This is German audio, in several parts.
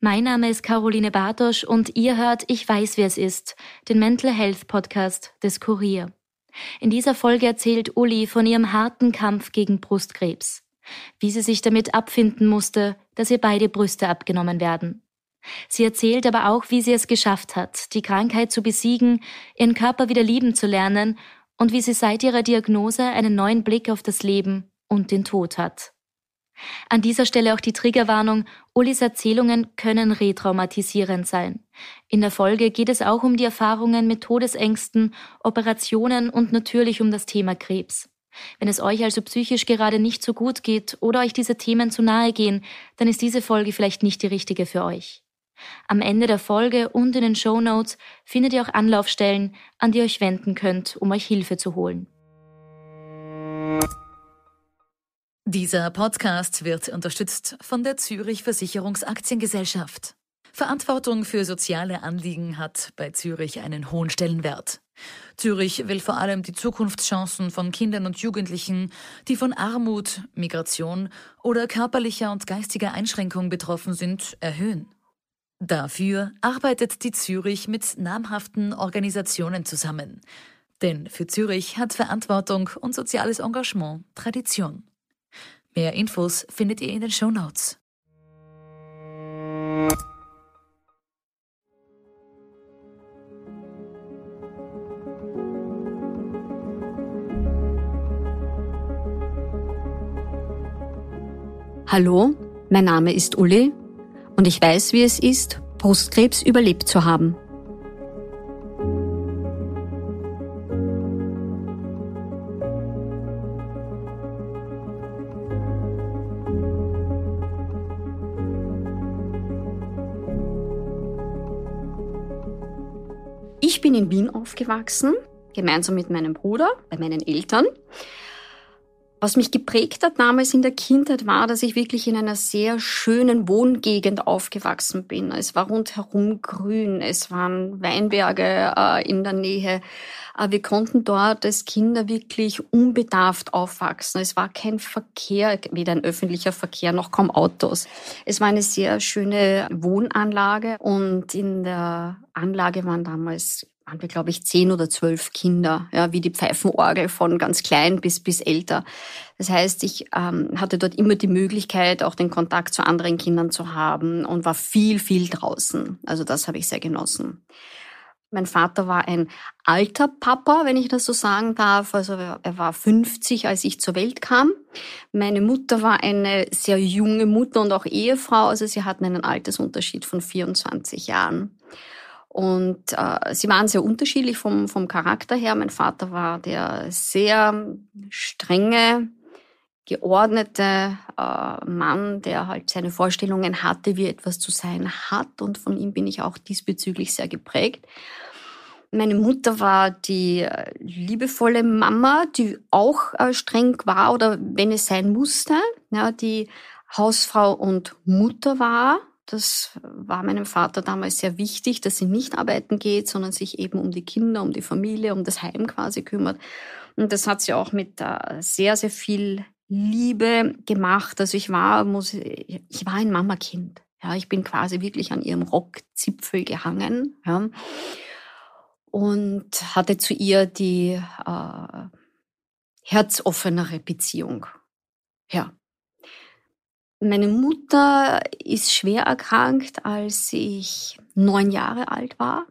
Mein Name ist Caroline Bartosch und ihr hört Ich weiß, wer es ist, den Mental Health Podcast des Kurier. In dieser Folge erzählt Uli von ihrem harten Kampf gegen Brustkrebs, wie sie sich damit abfinden musste, dass ihr beide Brüste abgenommen werden. Sie erzählt aber auch, wie sie es geschafft hat, die Krankheit zu besiegen, ihren Körper wieder lieben zu lernen und wie sie seit ihrer Diagnose einen neuen Blick auf das Leben und den Tod hat. An dieser Stelle auch die Triggerwarnung, Ulis Erzählungen können retraumatisierend sein. In der Folge geht es auch um die Erfahrungen mit Todesängsten, Operationen und natürlich um das Thema Krebs. Wenn es euch also psychisch gerade nicht so gut geht oder euch diese Themen zu nahe gehen, dann ist diese Folge vielleicht nicht die richtige für euch. Am Ende der Folge und in den Show Notes findet ihr auch Anlaufstellen, an die ihr euch wenden könnt, um euch Hilfe zu holen. Dieser Podcast wird unterstützt von der Zürich Versicherungsaktiengesellschaft. Verantwortung für soziale Anliegen hat bei Zürich einen hohen Stellenwert. Zürich will vor allem die Zukunftschancen von Kindern und Jugendlichen, die von Armut, Migration oder körperlicher und geistiger Einschränkung betroffen sind, erhöhen. Dafür arbeitet die Zürich mit namhaften Organisationen zusammen. Denn für Zürich hat Verantwortung und soziales Engagement Tradition. Mehr Infos findet ihr in den Show Notes. Hallo, mein Name ist Uli und ich weiß, wie es ist, Brustkrebs überlebt zu haben. Aufgewachsen, gemeinsam mit meinem Bruder, bei meinen Eltern. Was mich geprägt hat damals in der Kindheit war, dass ich wirklich in einer sehr schönen Wohngegend aufgewachsen bin. Es war rundherum grün, es waren Weinberge äh, in der Nähe. Äh, wir konnten dort als Kinder wirklich unbedarft aufwachsen. Es war kein Verkehr, weder ein öffentlicher Verkehr noch kaum Autos. Es war eine sehr schöne Wohnanlage und in der Anlage waren damals waren wir, glaube ich, zehn oder zwölf Kinder, ja, wie die Pfeifenorgel von ganz klein bis, bis älter. Das heißt, ich ähm, hatte dort immer die Möglichkeit, auch den Kontakt zu anderen Kindern zu haben und war viel, viel draußen. Also das habe ich sehr genossen. Mein Vater war ein alter Papa, wenn ich das so sagen darf. Also er war 50, als ich zur Welt kam. Meine Mutter war eine sehr junge Mutter und auch Ehefrau. Also sie hatten einen Altersunterschied von 24 Jahren. Und äh, sie waren sehr unterschiedlich vom, vom Charakter her. Mein Vater war der sehr strenge, geordnete äh, Mann, der halt seine Vorstellungen hatte, wie etwas zu sein hat. Und von ihm bin ich auch diesbezüglich sehr geprägt. Meine Mutter war die äh, liebevolle Mama, die auch äh, streng war oder wenn es sein musste, ja, die Hausfrau und Mutter war das war meinem Vater damals sehr wichtig, dass sie nicht arbeiten geht, sondern sich eben um die Kinder, um die Familie, um das Heim quasi kümmert. Und das hat sie auch mit äh, sehr, sehr viel Liebe gemacht. Also ich war, muss, ich war ein Mamakind. Ja, ich bin quasi wirklich an ihrem Rockzipfel gehangen. Ja, und hatte zu ihr die äh, herzoffenere Beziehung. Ja, meine Mutter ist schwer erkrankt, als ich neun Jahre alt war.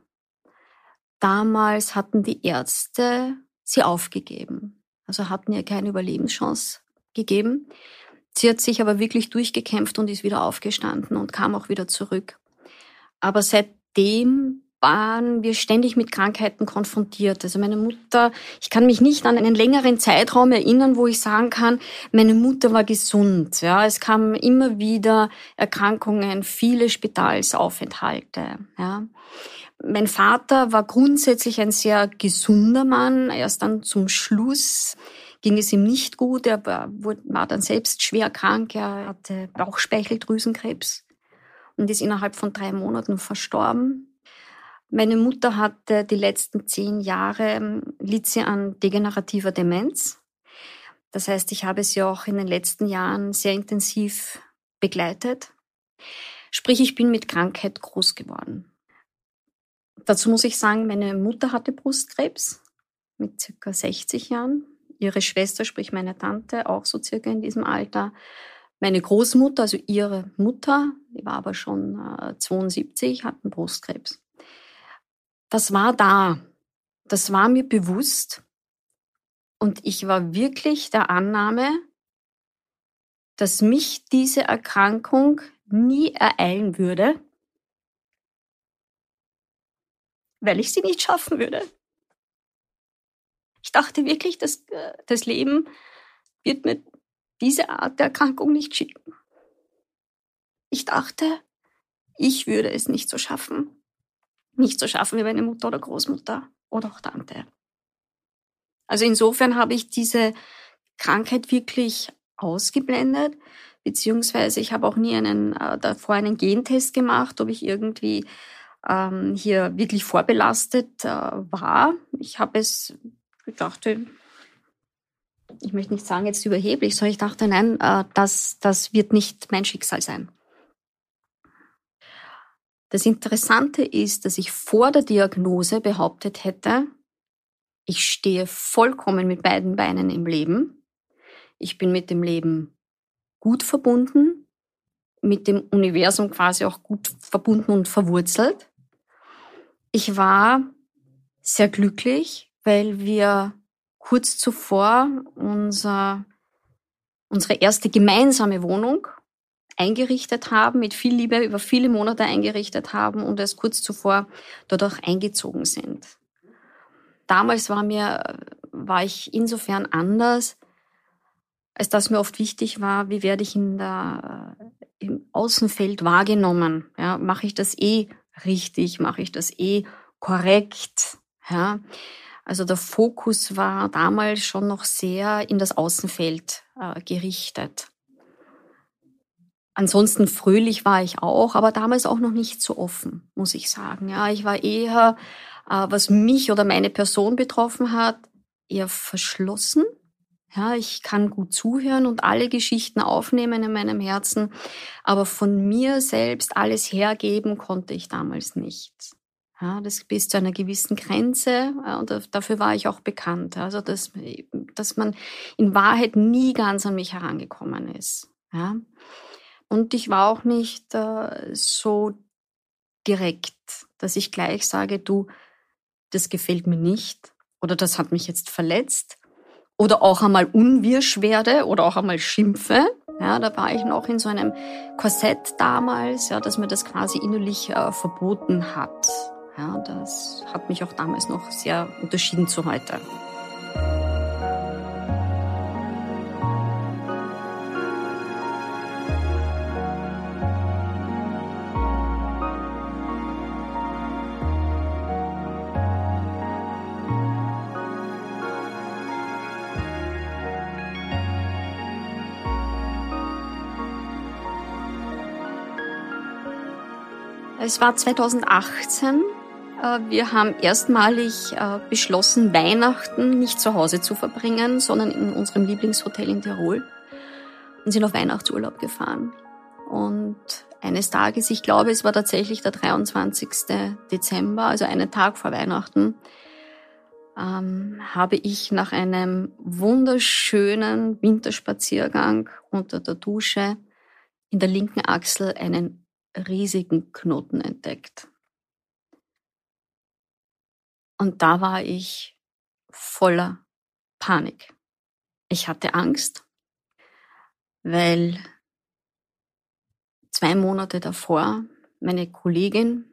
Damals hatten die Ärzte sie aufgegeben, also hatten ihr keine Überlebenschance gegeben. Sie hat sich aber wirklich durchgekämpft und ist wieder aufgestanden und kam auch wieder zurück. Aber seitdem waren wir ständig mit Krankheiten konfrontiert. Also meine Mutter, ich kann mich nicht an einen längeren Zeitraum erinnern, wo ich sagen kann, meine Mutter war gesund. Ja, es kamen immer wieder Erkrankungen, viele Spitalsaufenthalte. Ja. Mein Vater war grundsätzlich ein sehr gesunder Mann. Erst dann zum Schluss ging es ihm nicht gut. Er war, war dann selbst schwer krank. Er hatte Bauchspeicheldrüsenkrebs und ist innerhalb von drei Monaten verstorben. Meine Mutter hatte die letzten zehn Jahre, ähm, litt sie an degenerativer Demenz. Das heißt, ich habe sie auch in den letzten Jahren sehr intensiv begleitet. Sprich, ich bin mit Krankheit groß geworden. Dazu muss ich sagen, meine Mutter hatte Brustkrebs mit circa 60 Jahren. Ihre Schwester, sprich meine Tante, auch so circa in diesem Alter. Meine Großmutter, also ihre Mutter, die war aber schon äh, 72, hatten Brustkrebs. Das war da. Das war mir bewusst. Und ich war wirklich der Annahme, dass mich diese Erkrankung nie ereilen würde, weil ich sie nicht schaffen würde. Ich dachte wirklich, dass äh, das Leben wird mir diese Art der Erkrankung nicht schicken. Ich dachte, ich würde es nicht so schaffen. Nicht so schaffen wie meine Mutter oder Großmutter oder auch Tante. Also insofern habe ich diese Krankheit wirklich ausgeblendet, beziehungsweise ich habe auch nie einen, äh, davor einen Gentest gemacht, ob ich irgendwie ähm, hier wirklich vorbelastet äh, war. Ich habe es, ich dachte, ich möchte nicht sagen jetzt überheblich, sondern ich dachte, nein, äh, das, das wird nicht mein Schicksal sein. Das Interessante ist, dass ich vor der Diagnose behauptet hätte, ich stehe vollkommen mit beiden Beinen im Leben. Ich bin mit dem Leben gut verbunden, mit dem Universum quasi auch gut verbunden und verwurzelt. Ich war sehr glücklich, weil wir kurz zuvor unser, unsere erste gemeinsame Wohnung eingerichtet haben, mit viel Liebe über viele Monate eingerichtet haben und erst kurz zuvor dort auch eingezogen sind. Damals war mir, war ich insofern anders, als dass mir oft wichtig war, wie werde ich in der, im Außenfeld wahrgenommen? Ja, mache ich das eh richtig? Mache ich das eh korrekt? Ja, also der Fokus war damals schon noch sehr in das Außenfeld äh, gerichtet. Ansonsten fröhlich war ich auch, aber damals auch noch nicht so offen, muss ich sagen. Ja, ich war eher, äh, was mich oder meine Person betroffen hat, eher verschlossen. Ja, ich kann gut zuhören und alle Geschichten aufnehmen in meinem Herzen, aber von mir selbst alles hergeben konnte ich damals nicht. Ja, das bis zu einer gewissen Grenze und dafür war ich auch bekannt. Also dass, dass man in Wahrheit nie ganz an mich herangekommen ist. Ja. Und ich war auch nicht äh, so direkt, dass ich gleich sage, du, das gefällt mir nicht oder das hat mich jetzt verletzt oder auch einmal unwirsch werde oder auch einmal schimpfe. Ja, da war ich noch in so einem Korsett damals, ja, dass mir das quasi innerlich äh, verboten hat. Ja, das hat mich auch damals noch sehr unterschieden zu heute. Es war 2018. Äh, wir haben erstmalig äh, beschlossen, Weihnachten nicht zu Hause zu verbringen, sondern in unserem Lieblingshotel in Tirol und sind auf Weihnachtsurlaub gefahren. Und eines Tages, ich glaube, es war tatsächlich der 23. Dezember, also einen Tag vor Weihnachten, ähm, habe ich nach einem wunderschönen Winterspaziergang unter der Dusche in der linken Achsel einen riesigen Knoten entdeckt. Und da war ich voller Panik. Ich hatte Angst, weil zwei Monate davor meine Kollegin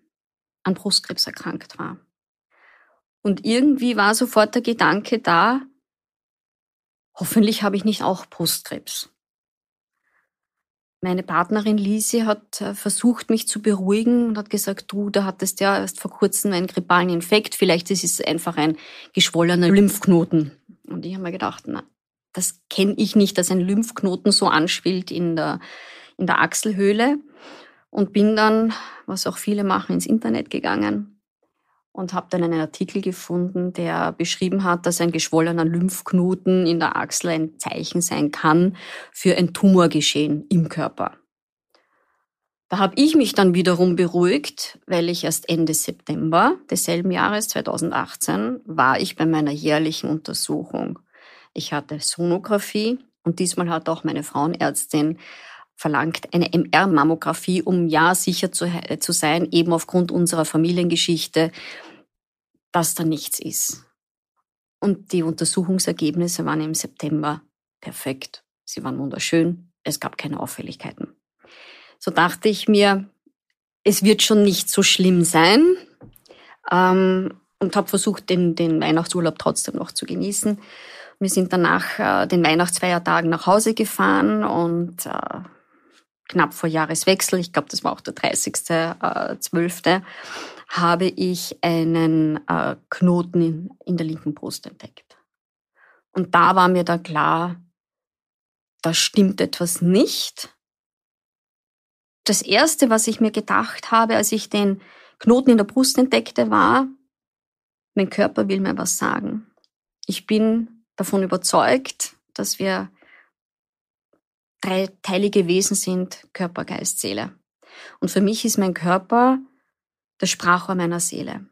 an Brustkrebs erkrankt war. Und irgendwie war sofort der Gedanke da, hoffentlich habe ich nicht auch Brustkrebs. Meine Partnerin Lisi hat äh, versucht, mich zu beruhigen und hat gesagt, du, da hattest ja erst vor kurzem einen grippalen Infekt, vielleicht ist es einfach ein geschwollener Lymphknoten. Und ich habe mir gedacht, na, das kenne ich nicht, dass ein Lymphknoten so anschwillt in der, in der Achselhöhle. Und bin dann, was auch viele machen, ins Internet gegangen und habe dann einen Artikel gefunden, der beschrieben hat, dass ein geschwollener Lymphknoten in der Achsel ein Zeichen sein kann für ein Tumorgeschehen im Körper. Da habe ich mich dann wiederum beruhigt, weil ich erst Ende September desselben Jahres 2018 war ich bei meiner jährlichen Untersuchung. Ich hatte Sonographie und diesmal hat auch meine Frauenärztin verlangt eine MR-Mammographie, um ja sicher zu, zu sein, eben aufgrund unserer Familiengeschichte, dass da nichts ist. Und die Untersuchungsergebnisse waren im September perfekt. Sie waren wunderschön. Es gab keine Auffälligkeiten. So dachte ich mir, es wird schon nicht so schlimm sein. Ähm, und habe versucht, den, den Weihnachtsurlaub trotzdem noch zu genießen. Wir sind danach äh, den Weihnachtsfeiertagen nach Hause gefahren und äh, knapp vor Jahreswechsel, ich glaube, das war auch der 30.12., äh, habe ich einen äh, Knoten in, in der linken Brust entdeckt. Und da war mir dann klar, da stimmt etwas nicht. Das Erste, was ich mir gedacht habe, als ich den Knoten in der Brust entdeckte, war, mein Körper will mir was sagen. Ich bin davon überzeugt, dass wir dreiteilige Wesen sind, Körper, Geist, Seele. Und für mich ist mein Körper das Sprachrohr meiner Seele.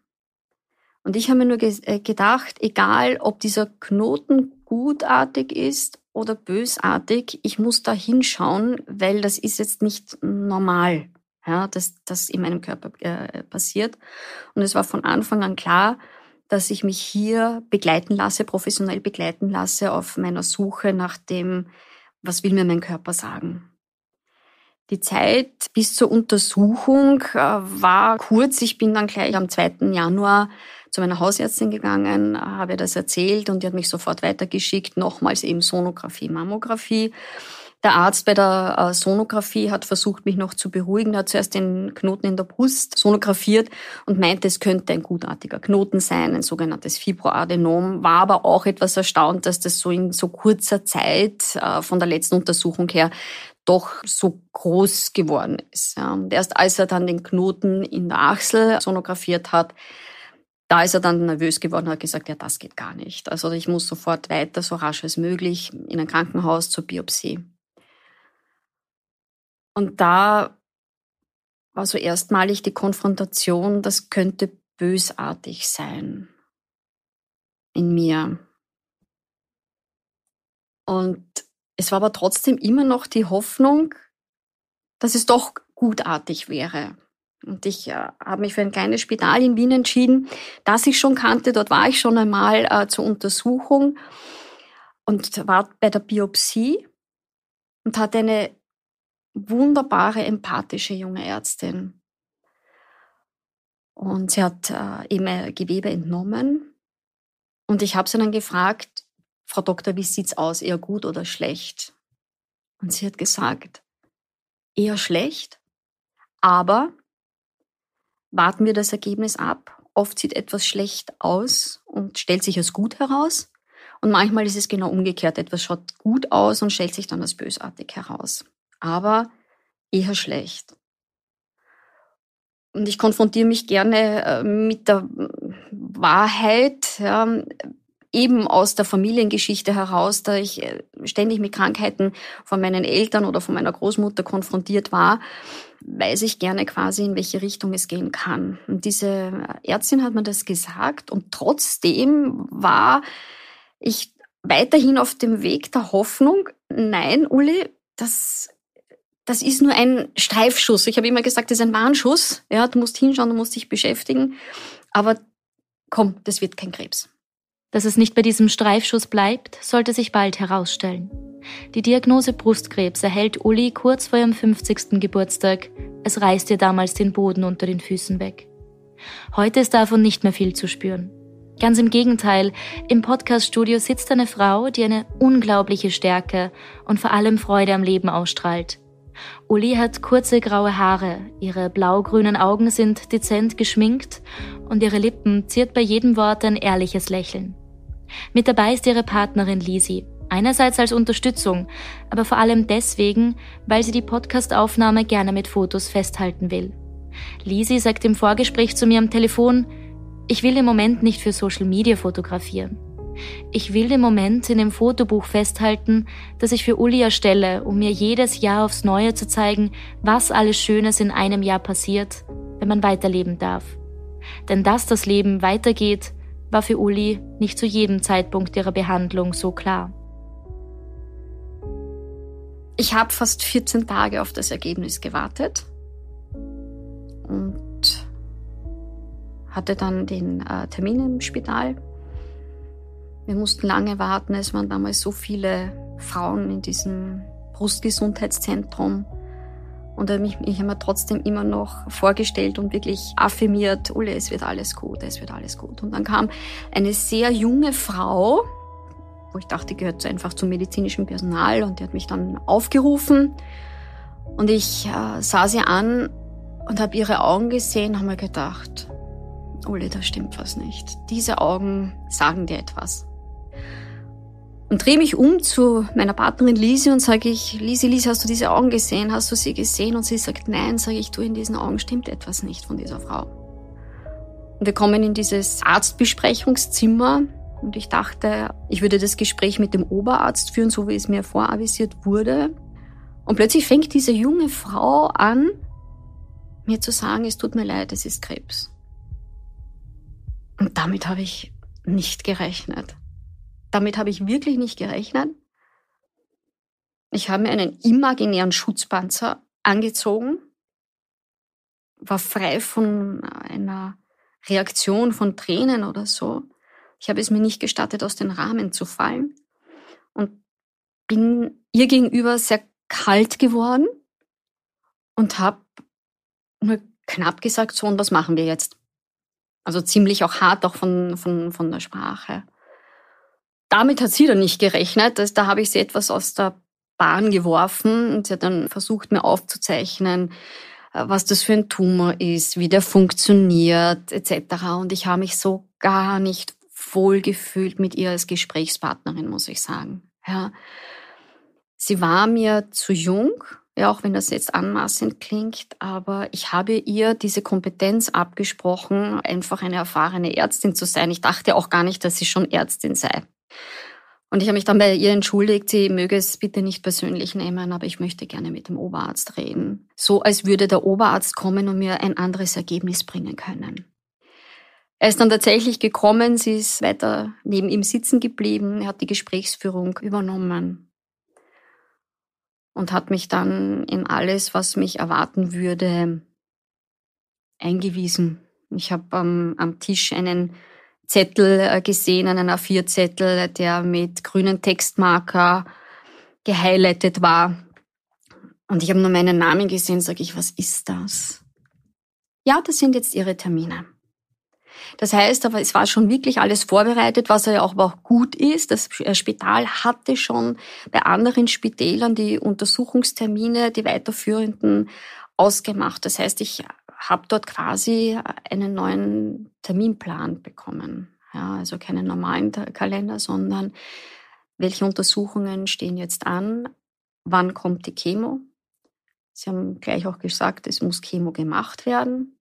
Und ich habe mir nur ge äh, gedacht, egal ob dieser Knoten gutartig ist oder bösartig, ich muss da hinschauen, weil das ist jetzt nicht normal, ja, dass das in meinem Körper äh, passiert. Und es war von Anfang an klar, dass ich mich hier begleiten lasse, professionell begleiten lasse auf meiner Suche nach dem was will mir mein Körper sagen? Die Zeit bis zur Untersuchung äh, war kurz. Ich bin dann gleich am 2. Januar zu meiner Hausärztin gegangen, habe das erzählt und die hat mich sofort weitergeschickt, nochmals eben Sonographie, Mammographie. Der Arzt bei der äh, Sonographie hat versucht, mich noch zu beruhigen. Er hat zuerst den Knoten in der Brust sonografiert und meinte, es könnte ein gutartiger Knoten sein, ein sogenanntes Fibroadenom. War aber auch etwas erstaunt, dass das so in so kurzer Zeit äh, von der letzten Untersuchung her doch so groß geworden ist. Und erst als er dann den Knoten in der Achsel sonografiert hat, da ist er dann nervös geworden und hat gesagt, ja, das geht gar nicht. Also ich muss sofort weiter, so rasch als möglich, in ein Krankenhaus zur Biopsie. Und da war so erstmalig die Konfrontation, das könnte bösartig sein in mir. Und es war aber trotzdem immer noch die Hoffnung, dass es doch gutartig wäre. Und ich äh, habe mich für ein kleines Spital in Wien entschieden, das ich schon kannte. Dort war ich schon einmal äh, zur Untersuchung und war bei der Biopsie und hatte eine wunderbare, empathische junge Ärztin. Und sie hat äh, eben Gewebe entnommen. Und ich habe sie dann gefragt, Frau Doktor, wie sieht's aus, eher gut oder schlecht? Und sie hat gesagt, eher schlecht, aber warten wir das Ergebnis ab. Oft sieht etwas schlecht aus und stellt sich als gut heraus. Und manchmal ist es genau umgekehrt. Etwas schaut gut aus und stellt sich dann als bösartig heraus aber eher schlecht. Und ich konfrontiere mich gerne äh, mit der Wahrheit, ja, eben aus der Familiengeschichte heraus, da ich äh, ständig mit Krankheiten von meinen Eltern oder von meiner Großmutter konfrontiert war, weiß ich gerne quasi, in welche Richtung es gehen kann. Und diese Ärztin hat mir das gesagt und trotzdem war ich weiterhin auf dem Weg der Hoffnung, nein, Uli, das das ist nur ein Streifschuss. Ich habe immer gesagt, das ist ein Warnschuss. Ja, du musst hinschauen, du musst dich beschäftigen. Aber komm, das wird kein Krebs. Dass es nicht bei diesem Streifschuss bleibt, sollte sich bald herausstellen. Die Diagnose Brustkrebs erhält Uli kurz vor ihrem 50. Geburtstag. Es reißt ihr damals den Boden unter den Füßen weg. Heute ist davon nicht mehr viel zu spüren. Ganz im Gegenteil, im Podcaststudio sitzt eine Frau, die eine unglaubliche Stärke und vor allem Freude am Leben ausstrahlt. Uli hat kurze graue Haare, ihre blau-grünen Augen sind dezent geschminkt und ihre Lippen ziert bei jedem Wort ein ehrliches Lächeln. Mit dabei ist ihre Partnerin Lisi, einerseits als Unterstützung, aber vor allem deswegen, weil sie die Podcastaufnahme gerne mit Fotos festhalten will. Lisi sagt im Vorgespräch zu mir am Telefon, ich will im Moment nicht für Social Media fotografieren. Ich will den Moment in dem Fotobuch festhalten, das ich für Uli erstelle, um mir jedes Jahr aufs Neue zu zeigen, was alles Schönes in einem Jahr passiert, wenn man weiterleben darf. Denn dass das Leben weitergeht, war für Uli nicht zu jedem Zeitpunkt ihrer Behandlung so klar. Ich habe fast 14 Tage auf das Ergebnis gewartet und hatte dann den äh, Termin im Spital. Wir mussten lange warten. Es waren damals so viele Frauen in diesem Brustgesundheitszentrum. Und ich, ich habe mir trotzdem immer noch vorgestellt und wirklich affirmiert, Ulle, es wird alles gut, es wird alles gut. Und dann kam eine sehr junge Frau, wo ich dachte, gehört einfach zum medizinischen Personal und die hat mich dann aufgerufen. Und ich äh, sah sie an und habe ihre Augen gesehen, habe mir gedacht, Ulle, da stimmt was nicht. Diese Augen sagen dir etwas. Und drehe mich um zu meiner Partnerin Lisi und sage ich, Lisi, Lisi, hast du diese Augen gesehen? Hast du sie gesehen? Und sie sagt, nein, sage ich, du, in diesen Augen stimmt etwas nicht von dieser Frau. Und wir kommen in dieses Arztbesprechungszimmer und ich dachte, ich würde das Gespräch mit dem Oberarzt führen, so wie es mir voravisiert wurde. Und plötzlich fängt diese junge Frau an, mir zu sagen, es tut mir leid, es ist Krebs. Und damit habe ich nicht gerechnet. Damit habe ich wirklich nicht gerechnet. Ich habe mir einen imaginären Schutzpanzer angezogen, war frei von einer Reaktion von Tränen oder so. Ich habe es mir nicht gestattet, aus den Rahmen zu fallen und bin ihr gegenüber sehr kalt geworden und habe nur knapp gesagt, so, und was machen wir jetzt? Also ziemlich auch hart, auch von, von, von der Sprache. Damit hat sie dann nicht gerechnet. Das, da habe ich sie etwas aus der Bahn geworfen und sie hat dann versucht, mir aufzuzeichnen, äh, was das für ein Tumor ist, wie der funktioniert, etc. Und ich habe mich so gar nicht wohl gefühlt mit ihr als Gesprächspartnerin, muss ich sagen. Ja. Sie war mir zu jung, ja, auch wenn das jetzt anmaßend klingt, aber ich habe ihr diese Kompetenz abgesprochen, einfach eine erfahrene Ärztin zu sein. Ich dachte auch gar nicht, dass sie schon Ärztin sei. Und ich habe mich dann bei ihr entschuldigt, sie möge es bitte nicht persönlich nehmen, aber ich möchte gerne mit dem Oberarzt reden. So als würde der Oberarzt kommen und mir ein anderes Ergebnis bringen können. Er ist dann tatsächlich gekommen, sie ist weiter neben ihm sitzen geblieben, er hat die Gesprächsführung übernommen und hat mich dann in alles, was mich erwarten würde, eingewiesen. Ich habe ähm, am Tisch einen Zettel äh, gesehen, einen A4-Zettel, der mit grünen Textmarker gehighlightet war. Und ich habe nur meinen Namen gesehen, sage ich, was ist das? Ja, das sind jetzt Ihre Termine. Das heißt aber, es war schon wirklich alles vorbereitet, was ja auch, auch gut ist. Das äh, Spital hatte schon bei anderen Spitälern die Untersuchungstermine, die weiterführenden ausgemacht. Das heißt, ich habe dort quasi einen neuen Terminplan bekommen. Ja, also keinen normalen Kalender, sondern welche Untersuchungen stehen jetzt an? Wann kommt die Chemo? Sie haben gleich auch gesagt, es muss Chemo gemacht werden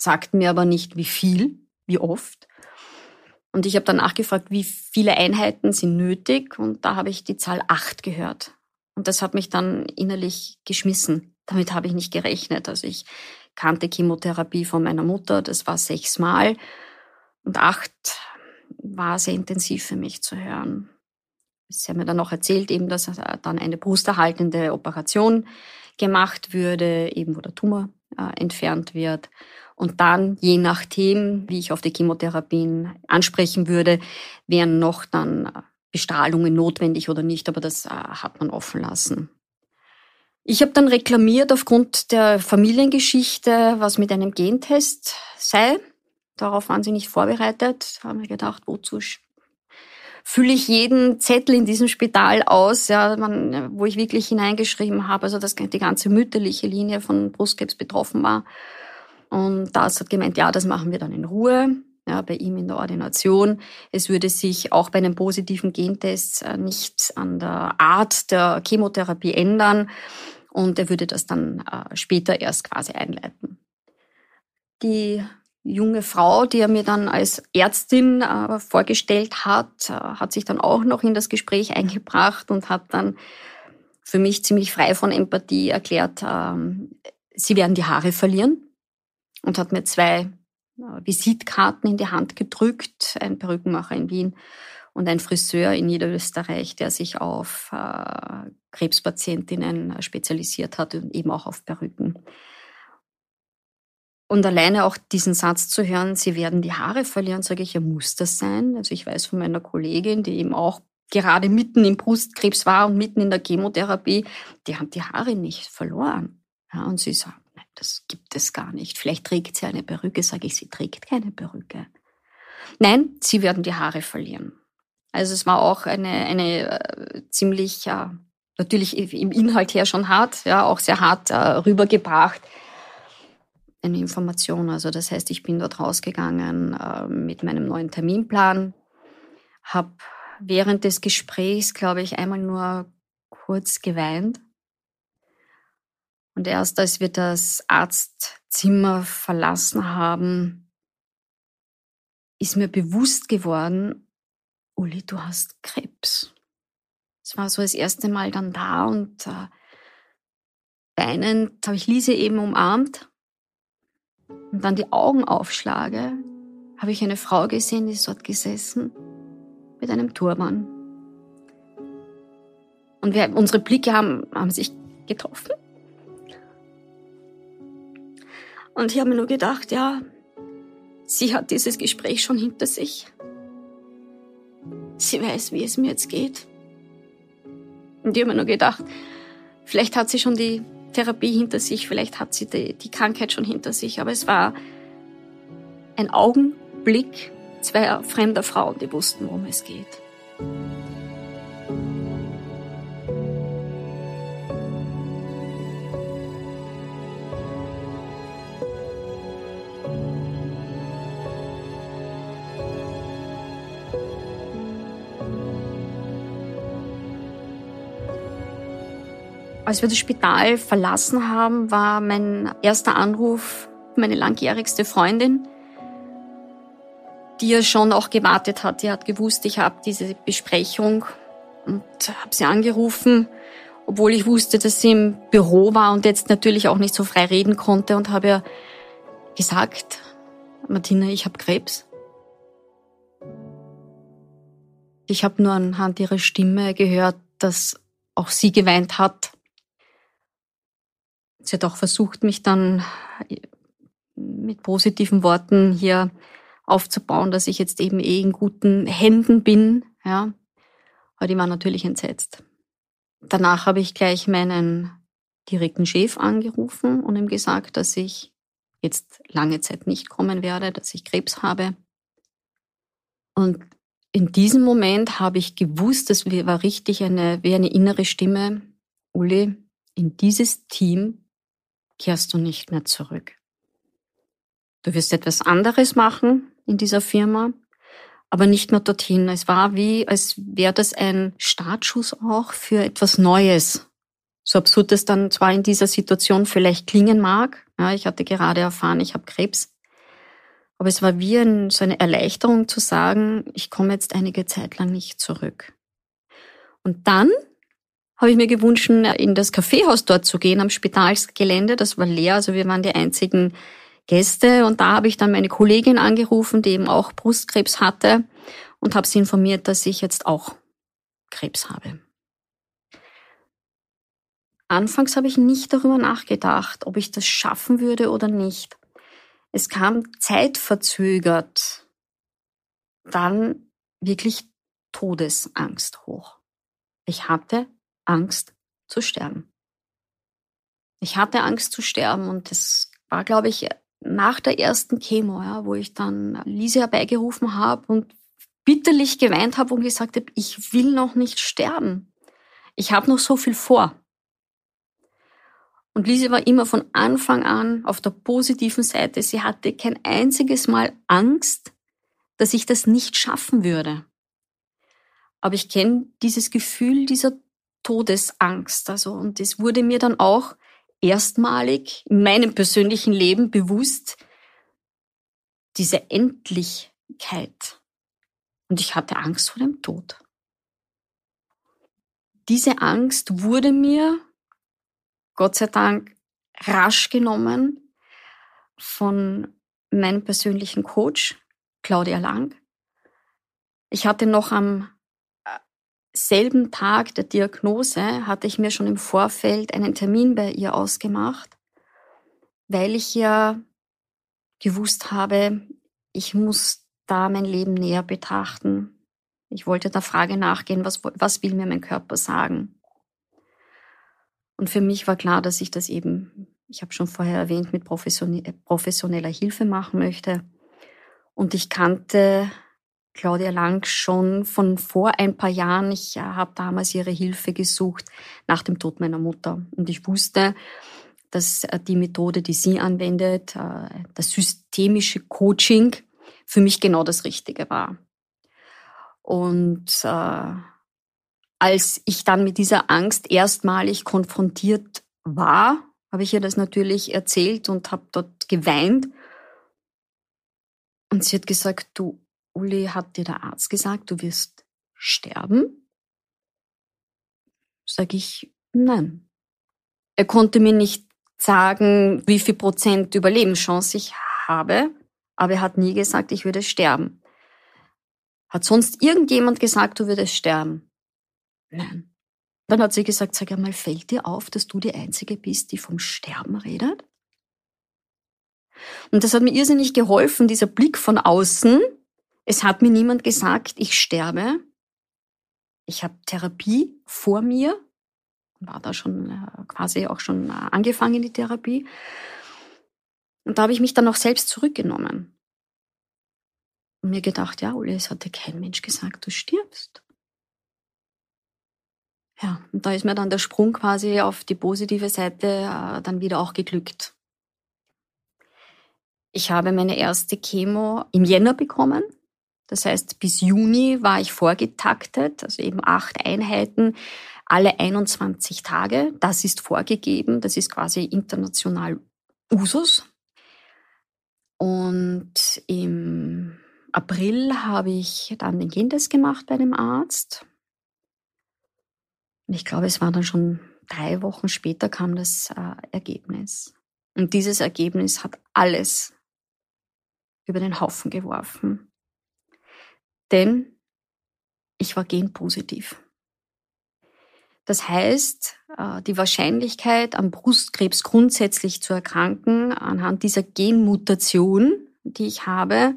sagten mir aber nicht, wie viel, wie oft. Und ich habe dann nachgefragt, wie viele Einheiten sind nötig. Und da habe ich die Zahl acht gehört. Und das hat mich dann innerlich geschmissen. Damit habe ich nicht gerechnet. Also ich kannte Chemotherapie von meiner Mutter, das war sechsmal. Und acht war sehr intensiv für mich zu hören. Sie haben mir dann auch erzählt, eben, dass dann eine brusterhaltende Operation gemacht würde, eben wo der Tumor äh, entfernt wird. Und dann, je nachdem, wie ich auf die Chemotherapien ansprechen würde, wären noch dann äh, Bestrahlungen notwendig oder nicht, aber das äh, hat man offen lassen. Ich habe dann reklamiert aufgrund der Familiengeschichte, was mit einem Gentest sei. Darauf waren sie nicht vorbereitet. Haben wir gedacht, wozu fülle ich jeden Zettel in diesem Spital aus, ja, man, wo ich wirklich hineingeschrieben habe, also dass die ganze mütterliche Linie von Brustkrebs betroffen war. Und das hat gemeint, ja, das machen wir dann in Ruhe. Ja, bei ihm in der Ordination. Es würde sich auch bei einem positiven Gentest äh, nichts an der Art der Chemotherapie ändern und er würde das dann äh, später erst quasi einleiten. Die junge Frau, die er mir dann als Ärztin äh, vorgestellt hat, äh, hat sich dann auch noch in das Gespräch eingebracht und hat dann für mich ziemlich frei von Empathie erklärt, ähm, sie werden die Haare verlieren und hat mir zwei Visitkarten in die Hand gedrückt, ein Perückenmacher in Wien und ein Friseur in Niederösterreich, der sich auf äh, Krebspatientinnen spezialisiert hat und eben auch auf Perücken. Und alleine auch diesen Satz zu hören, sie werden die Haare verlieren, sage ich, ja, muss das sein? Also ich weiß von meiner Kollegin, die eben auch gerade mitten im Brustkrebs war und mitten in der Chemotherapie, die hat die Haare nicht verloren. Ja, und sie sagt, das gibt es gar nicht. Vielleicht trägt sie eine Perücke, sage ich, sie trägt keine Perücke. Nein, sie werden die Haare verlieren. Also es war auch eine, eine äh, ziemlich, ja, natürlich im Inhalt her schon hart, ja, auch sehr hart äh, rübergebracht eine Information. Also das heißt, ich bin dort rausgegangen äh, mit meinem neuen Terminplan, habe während des Gesprächs, glaube ich, einmal nur kurz geweint. Und erst als wir das Arztzimmer verlassen haben, ist mir bewusst geworden, Uli, du hast Krebs. Es war so das erste Mal dann da und äh, weinend habe ich Lise eben umarmt und dann die Augen aufschlage, habe ich eine Frau gesehen, die ist dort gesessen mit einem Turban. Und wir, unsere Blicke haben, haben sich getroffen. Und ich habe mir nur gedacht, ja, sie hat dieses Gespräch schon hinter sich. Sie weiß, wie es mir jetzt geht. Und ich habe mir nur gedacht, vielleicht hat sie schon die Therapie hinter sich, vielleicht hat sie die, die Krankheit schon hinter sich, aber es war ein Augenblick zweier fremder Frauen, die wussten, worum es geht. Als wir das Spital verlassen haben, war mein erster Anruf meine langjährigste Freundin, die ja schon auch gewartet hat. Die hat gewusst, ich habe diese Besprechung und habe sie angerufen, obwohl ich wusste, dass sie im Büro war und jetzt natürlich auch nicht so frei reden konnte und habe ihr gesagt, Martina, ich habe Krebs. Ich habe nur anhand ihrer Stimme gehört, dass auch sie geweint hat. Sie hat auch versucht, mich dann mit positiven Worten hier aufzubauen, dass ich jetzt eben eh in guten Händen bin, ja. Aber die war natürlich entsetzt. Danach habe ich gleich meinen direkten Chef angerufen und ihm gesagt, dass ich jetzt lange Zeit nicht kommen werde, dass ich Krebs habe. Und in diesem Moment habe ich gewusst, das war richtig eine, wie eine innere Stimme, Uli, in dieses Team kehrst du nicht mehr zurück. Du wirst etwas anderes machen in dieser Firma, aber nicht mehr dorthin. Es war wie, als wäre das ein Startschuss auch für etwas Neues. So absurd es dann zwar in dieser Situation vielleicht klingen mag. Ja, ich hatte gerade erfahren, ich habe Krebs. Aber es war wie ein, so eine Erleichterung zu sagen, ich komme jetzt einige Zeit lang nicht zurück. Und dann habe ich mir gewünscht, in das Kaffeehaus dort zu gehen am Spitalsgelände. Das war leer, also wir waren die einzigen Gäste. Und da habe ich dann meine Kollegin angerufen, die eben auch Brustkrebs hatte und habe sie informiert, dass ich jetzt auch Krebs habe. Anfangs habe ich nicht darüber nachgedacht, ob ich das schaffen würde oder nicht. Es kam zeitverzögert dann wirklich Todesangst hoch. Ich hatte Angst zu sterben. Ich hatte Angst zu sterben und das war, glaube ich, nach der ersten Chemo, ja, wo ich dann Lise herbeigerufen habe und bitterlich geweint habe und gesagt habe, ich will noch nicht sterben. Ich habe noch so viel vor. Und Lise war immer von Anfang an auf der positiven Seite. Sie hatte kein einziges Mal Angst, dass ich das nicht schaffen würde. Aber ich kenne dieses Gefühl dieser Todesangst. Also, und es wurde mir dann auch erstmalig in meinem persönlichen Leben bewusst, diese Endlichkeit. Und ich hatte Angst vor dem Tod. Diese Angst wurde mir, Gott sei Dank, rasch genommen von meinem persönlichen Coach, Claudia Lang. Ich hatte noch am selben Tag der Diagnose, hatte ich mir schon im Vorfeld einen Termin bei ihr ausgemacht, weil ich ja gewusst habe, ich muss da mein Leben näher betrachten. Ich wollte der Frage nachgehen, was, was will mir mein Körper sagen? Und für mich war klar, dass ich das eben, ich habe schon vorher erwähnt, mit professioneller Hilfe machen möchte. Und ich kannte Claudia Lang schon von vor ein paar Jahren. Ich äh, habe damals ihre Hilfe gesucht nach dem Tod meiner Mutter. Und ich wusste, dass äh, die Methode, die sie anwendet, äh, das systemische Coaching, für mich genau das Richtige war. Und als ich dann mit dieser Angst erstmalig konfrontiert war, habe ich ihr das natürlich erzählt und habe dort geweint. Und sie hat gesagt, du, Uli, hat dir der Arzt gesagt, du wirst sterben? Sag ich, nein. Er konnte mir nicht sagen, wie viel Prozent Überlebenschance ich habe, aber er hat nie gesagt, ich würde sterben. Hat sonst irgendjemand gesagt, du würdest sterben? Nein. Dann hat sie gesagt, sag einmal, fällt dir auf, dass du die Einzige bist, die vom Sterben redet? Und das hat mir irrsinnig geholfen, dieser Blick von außen. Es hat mir niemand gesagt, ich sterbe. Ich habe Therapie vor mir, war da schon äh, quasi auch schon äh, angefangen, die Therapie. Und da habe ich mich dann auch selbst zurückgenommen. Und mir gedacht, ja, Uli, es hat dir kein Mensch gesagt, du stirbst. Ja, und da ist mir dann der Sprung quasi auf die positive Seite äh, dann wieder auch geglückt. Ich habe meine erste Chemo im Jänner bekommen. Das heißt, bis Juni war ich vorgetaktet, also eben acht Einheiten alle 21 Tage. Das ist vorgegeben, das ist quasi international Usus. Und im April habe ich dann den Gentest gemacht bei dem Arzt. Und ich glaube, es war dann schon drei Wochen später kam das äh, Ergebnis. Und dieses Ergebnis hat alles über den Haufen geworfen. Denn ich war genpositiv. Das heißt, äh, die Wahrscheinlichkeit, am Brustkrebs grundsätzlich zu erkranken, anhand dieser Genmutation, die ich habe,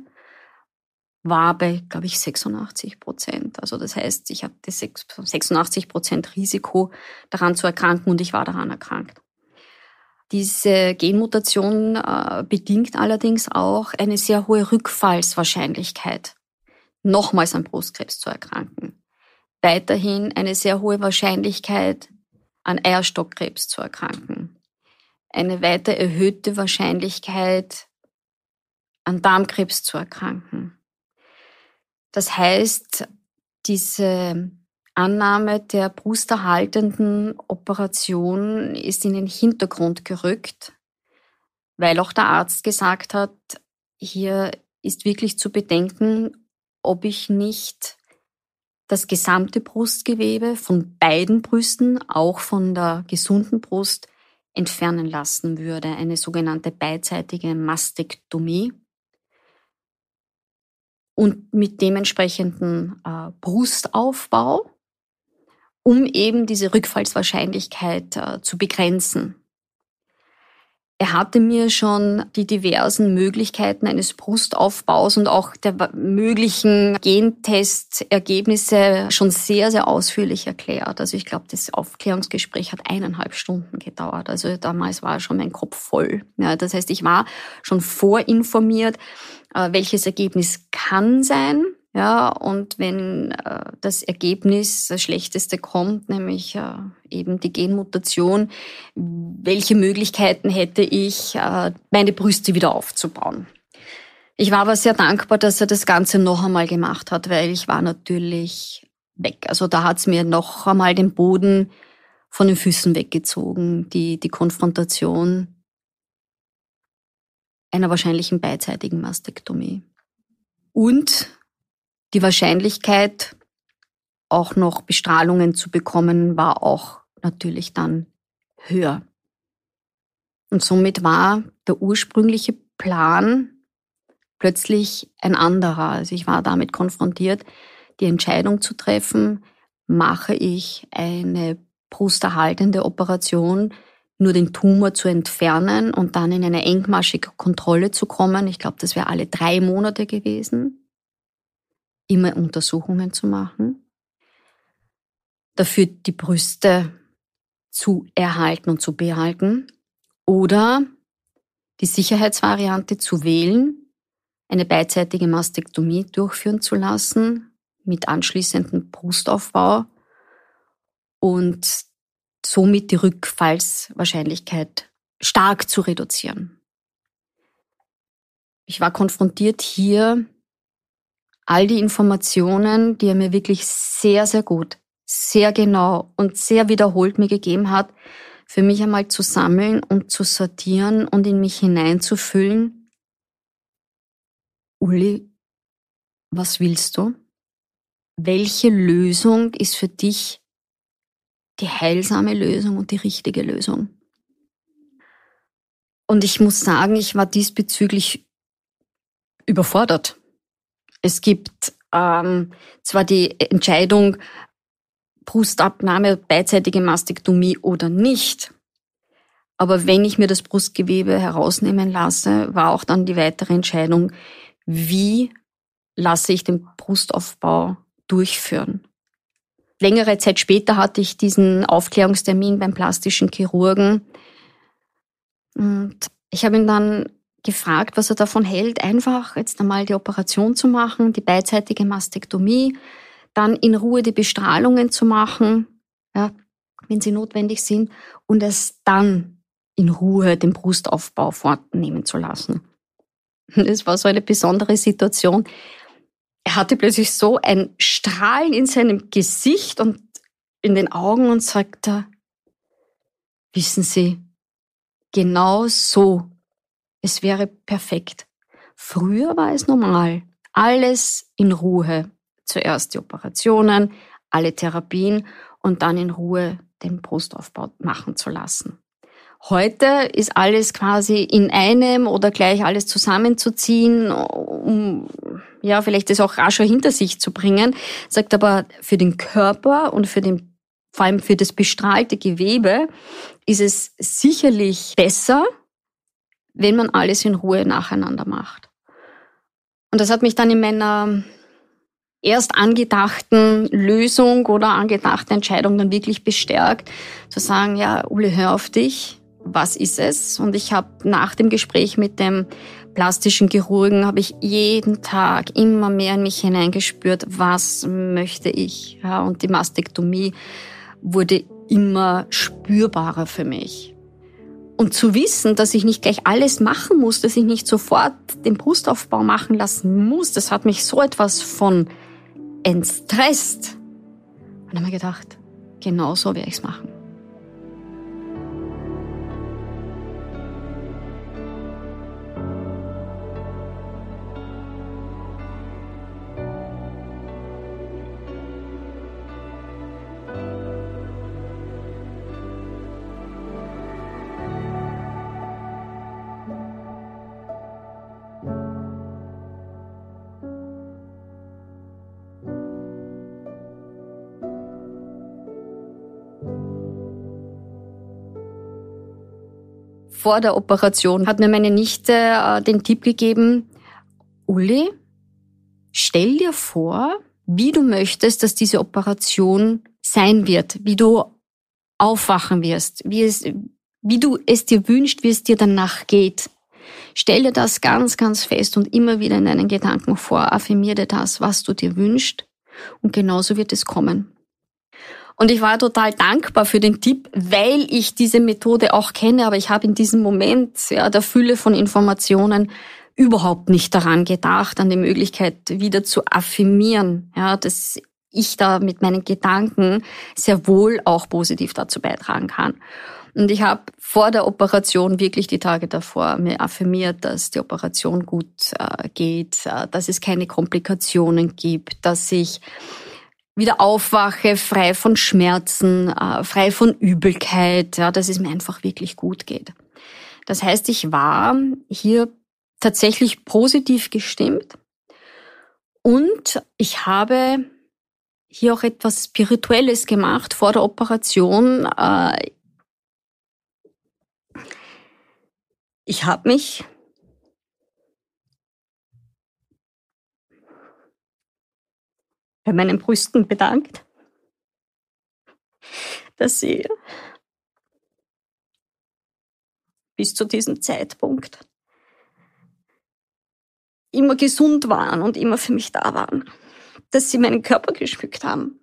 war bei, glaube ich, 86 Prozent. Also das heißt, ich hatte 86 Prozent Risiko, daran zu erkranken und ich war daran erkrankt. Diese Genmutation äh, bedingt allerdings auch eine sehr hohe Rückfallswahrscheinlichkeit, nochmals an Brustkrebs zu erkranken weiterhin eine sehr hohe Wahrscheinlichkeit, an Eierstockkrebs zu erkranken. Eine weiter erhöhte Wahrscheinlichkeit, an Darmkrebs zu erkranken. Das heißt, diese Annahme der brusterhaltenden Operation ist in den Hintergrund gerückt, weil auch der Arzt gesagt hat, hier ist wirklich zu bedenken, ob ich nicht das gesamte Brustgewebe von beiden Brüsten, auch von der gesunden Brust, entfernen lassen würde, eine sogenannte beidseitige Mastektomie. Und mit dementsprechenden äh, Brustaufbau, um eben diese Rückfallswahrscheinlichkeit äh, zu begrenzen. Er hatte mir schon die diversen Möglichkeiten eines Brustaufbaus und auch der möglichen Gentestergebnisse schon sehr, sehr ausführlich erklärt. Also ich glaube, das Aufklärungsgespräch hat eineinhalb Stunden gedauert. Also damals war schon mein Kopf voll. Ja, das heißt, ich war schon vorinformiert, äh, welches Ergebnis kann sein. Ja, und wenn äh, das Ergebnis das Schlechteste kommt, nämlich äh, eben die Genmutation, welche Möglichkeiten hätte ich, äh, meine Brüste wieder aufzubauen? Ich war aber sehr dankbar, dass er das Ganze noch einmal gemacht hat, weil ich war natürlich weg. Also da hat's mir noch einmal den Boden von den Füßen weggezogen, die, die Konfrontation einer wahrscheinlichen beidseitigen Mastektomie. Und die Wahrscheinlichkeit, auch noch Bestrahlungen zu bekommen, war auch natürlich dann höher. Und somit war der ursprüngliche Plan plötzlich ein anderer. Also ich war damit konfrontiert, die Entscheidung zu treffen, mache ich eine brusterhaltende Operation, nur den Tumor zu entfernen und dann in eine engmaschige Kontrolle zu kommen. Ich glaube, das wäre alle drei Monate gewesen, immer Untersuchungen zu machen. Dafür die Brüste zu erhalten und zu behalten. Oder die Sicherheitsvariante zu wählen, eine beidseitige Mastektomie durchführen zu lassen mit anschließendem Brustaufbau und somit die Rückfallswahrscheinlichkeit stark zu reduzieren. Ich war konfrontiert hier all die Informationen, die er mir wirklich sehr, sehr gut, sehr genau und sehr wiederholt mir gegeben hat, für mich einmal zu sammeln und zu sortieren und in mich hineinzufüllen. Uli, was willst du? Welche Lösung ist für dich die heilsame Lösung und die richtige Lösung. Und ich muss sagen, ich war diesbezüglich überfordert. Es gibt ähm, zwar die Entscheidung, Brustabnahme, beidseitige Mastektomie oder nicht. Aber wenn ich mir das Brustgewebe herausnehmen lasse, war auch dann die weitere Entscheidung, wie lasse ich den Brustaufbau durchführen. Längere Zeit später hatte ich diesen Aufklärungstermin beim plastischen Chirurgen. Und ich habe ihn dann gefragt, was er davon hält, einfach jetzt einmal die Operation zu machen, die beidseitige Mastektomie, dann in Ruhe die Bestrahlungen zu machen, ja, wenn sie notwendig sind, und es dann in Ruhe den Brustaufbau fortnehmen zu lassen. Das war so eine besondere Situation, er hatte plötzlich so ein Strahlen in seinem Gesicht und in den Augen und sagte, wissen Sie, genau so, es wäre perfekt. Früher war es normal, alles in Ruhe. Zuerst die Operationen, alle Therapien und dann in Ruhe den Brustaufbau machen zu lassen. Heute ist alles quasi in einem oder gleich alles zusammenzuziehen, um ja, vielleicht das auch rascher hinter sich zu bringen, sagt aber für den Körper und für den, vor allem für das bestrahlte Gewebe ist es sicherlich besser, wenn man alles in Ruhe nacheinander macht. Und das hat mich dann in meiner erst angedachten Lösung oder angedachten Entscheidung dann wirklich bestärkt, zu sagen, ja, Uli, hör auf dich, was ist es? Und ich habe nach dem Gespräch mit dem plastischen Chirurgen habe ich jeden Tag immer mehr in mich hineingespürt, was möchte ich. Ja, und die Mastektomie wurde immer spürbarer für mich. Und zu wissen, dass ich nicht gleich alles machen muss, dass ich nicht sofort den Brustaufbau machen lassen muss, das hat mich so etwas von entstresst. Und dann habe ich gedacht, genau so werde ich es machen. Vor der Operation hat mir meine Nichte äh, den Tipp gegeben, Uli, stell dir vor, wie du möchtest, dass diese Operation sein wird, wie du aufwachen wirst, wie, es, wie du es dir wünschst, wie es dir danach geht. Stell dir das ganz, ganz fest und immer wieder in deinen Gedanken vor. Affirmier dir das, was du dir wünschst. Und genauso wird es kommen. Und ich war total dankbar für den Tipp, weil ich diese Methode auch kenne, aber ich habe in diesem Moment ja, der Fülle von Informationen überhaupt nicht daran gedacht, an die Möglichkeit wieder zu affirmieren, ja, dass ich da mit meinen Gedanken sehr wohl auch positiv dazu beitragen kann. Und ich habe vor der Operation wirklich die Tage davor mir affirmiert, dass die Operation gut äh, geht, äh, dass es keine Komplikationen gibt, dass ich wieder aufwache, frei von Schmerzen, äh, frei von Übelkeit, ja, dass es mir einfach wirklich gut geht. Das heißt, ich war hier tatsächlich positiv gestimmt und ich habe hier auch etwas Spirituelles gemacht vor der Operation. Äh, ich habe mich bei meinen Brüsten bedankt, dass sie bis zu diesem Zeitpunkt immer gesund waren und immer für mich da waren, dass sie meinen Körper geschmückt haben.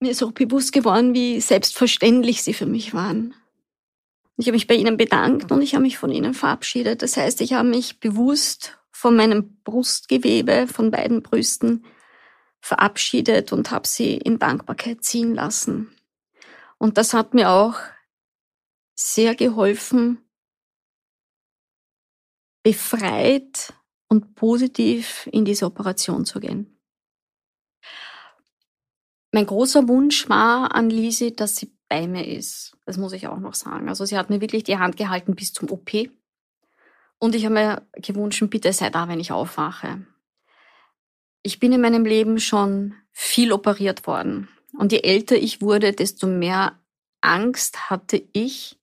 Mir ist auch bewusst geworden, wie selbstverständlich sie für mich waren. Ich habe mich bei ihnen bedankt und ich habe mich von ihnen verabschiedet. Das heißt, ich habe mich bewusst von meinem Brustgewebe, von beiden Brüsten verabschiedet und habe sie in Dankbarkeit ziehen lassen. Und das hat mir auch sehr geholfen, befreit und positiv in diese Operation zu gehen. Mein großer Wunsch war an Lisi, dass sie bei mir ist. Das muss ich auch noch sagen. Also sie hat mir wirklich die Hand gehalten bis zum OP. Und ich habe mir gewünscht, bitte sei da, wenn ich aufwache. Ich bin in meinem Leben schon viel operiert worden. Und je älter ich wurde, desto mehr Angst hatte ich,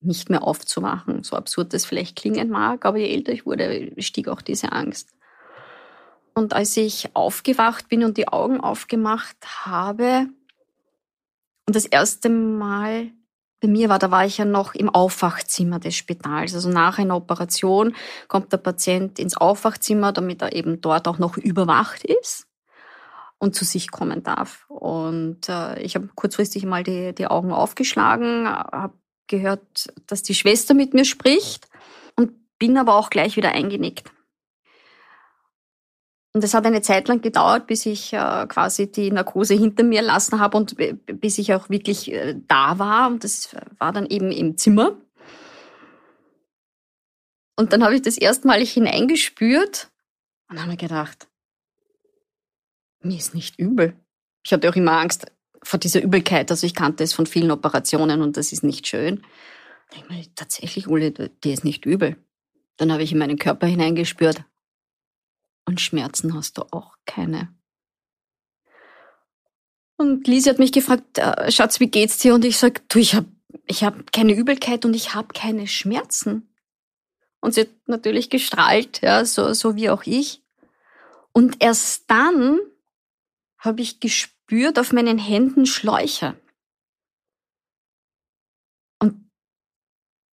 nicht mehr aufzuwachen. So absurd das vielleicht klingen mag, aber je älter ich wurde, stieg auch diese Angst. Und als ich aufgewacht bin und die Augen aufgemacht habe und das erste Mal bei mir war, da war ich ja noch im Aufwachzimmer des Spitals. Also nach einer Operation kommt der Patient ins Aufwachzimmer, damit er eben dort auch noch überwacht ist und zu sich kommen darf. Und äh, ich habe kurzfristig mal die, die Augen aufgeschlagen, habe gehört, dass die Schwester mit mir spricht und bin aber auch gleich wieder eingenickt. Und es hat eine Zeit lang gedauert, bis ich äh, quasi die Narkose hinter mir lassen habe und bis ich auch wirklich äh, da war. Und das war dann eben im Zimmer. Und dann habe ich das erstmalig hineingespürt und habe mir gedacht, mir ist nicht übel. Ich hatte auch immer Angst, vor dieser Übelkeit. Also ich kannte es von vielen Operationen und das ist nicht schön. Ich meine, tatsächlich, Uli, dir ist nicht übel. Dann habe ich in meinen Körper hineingespürt. Und Schmerzen hast du auch keine. Und Lisi hat mich gefragt, äh, Schatz, wie geht's dir? Und ich sag, du, ich habe ich hab keine Übelkeit und ich habe keine Schmerzen. Und sie hat natürlich gestrahlt, ja, so, so wie auch ich. Und erst dann habe ich gespürt, spürt auf meinen Händen Schläuche. Und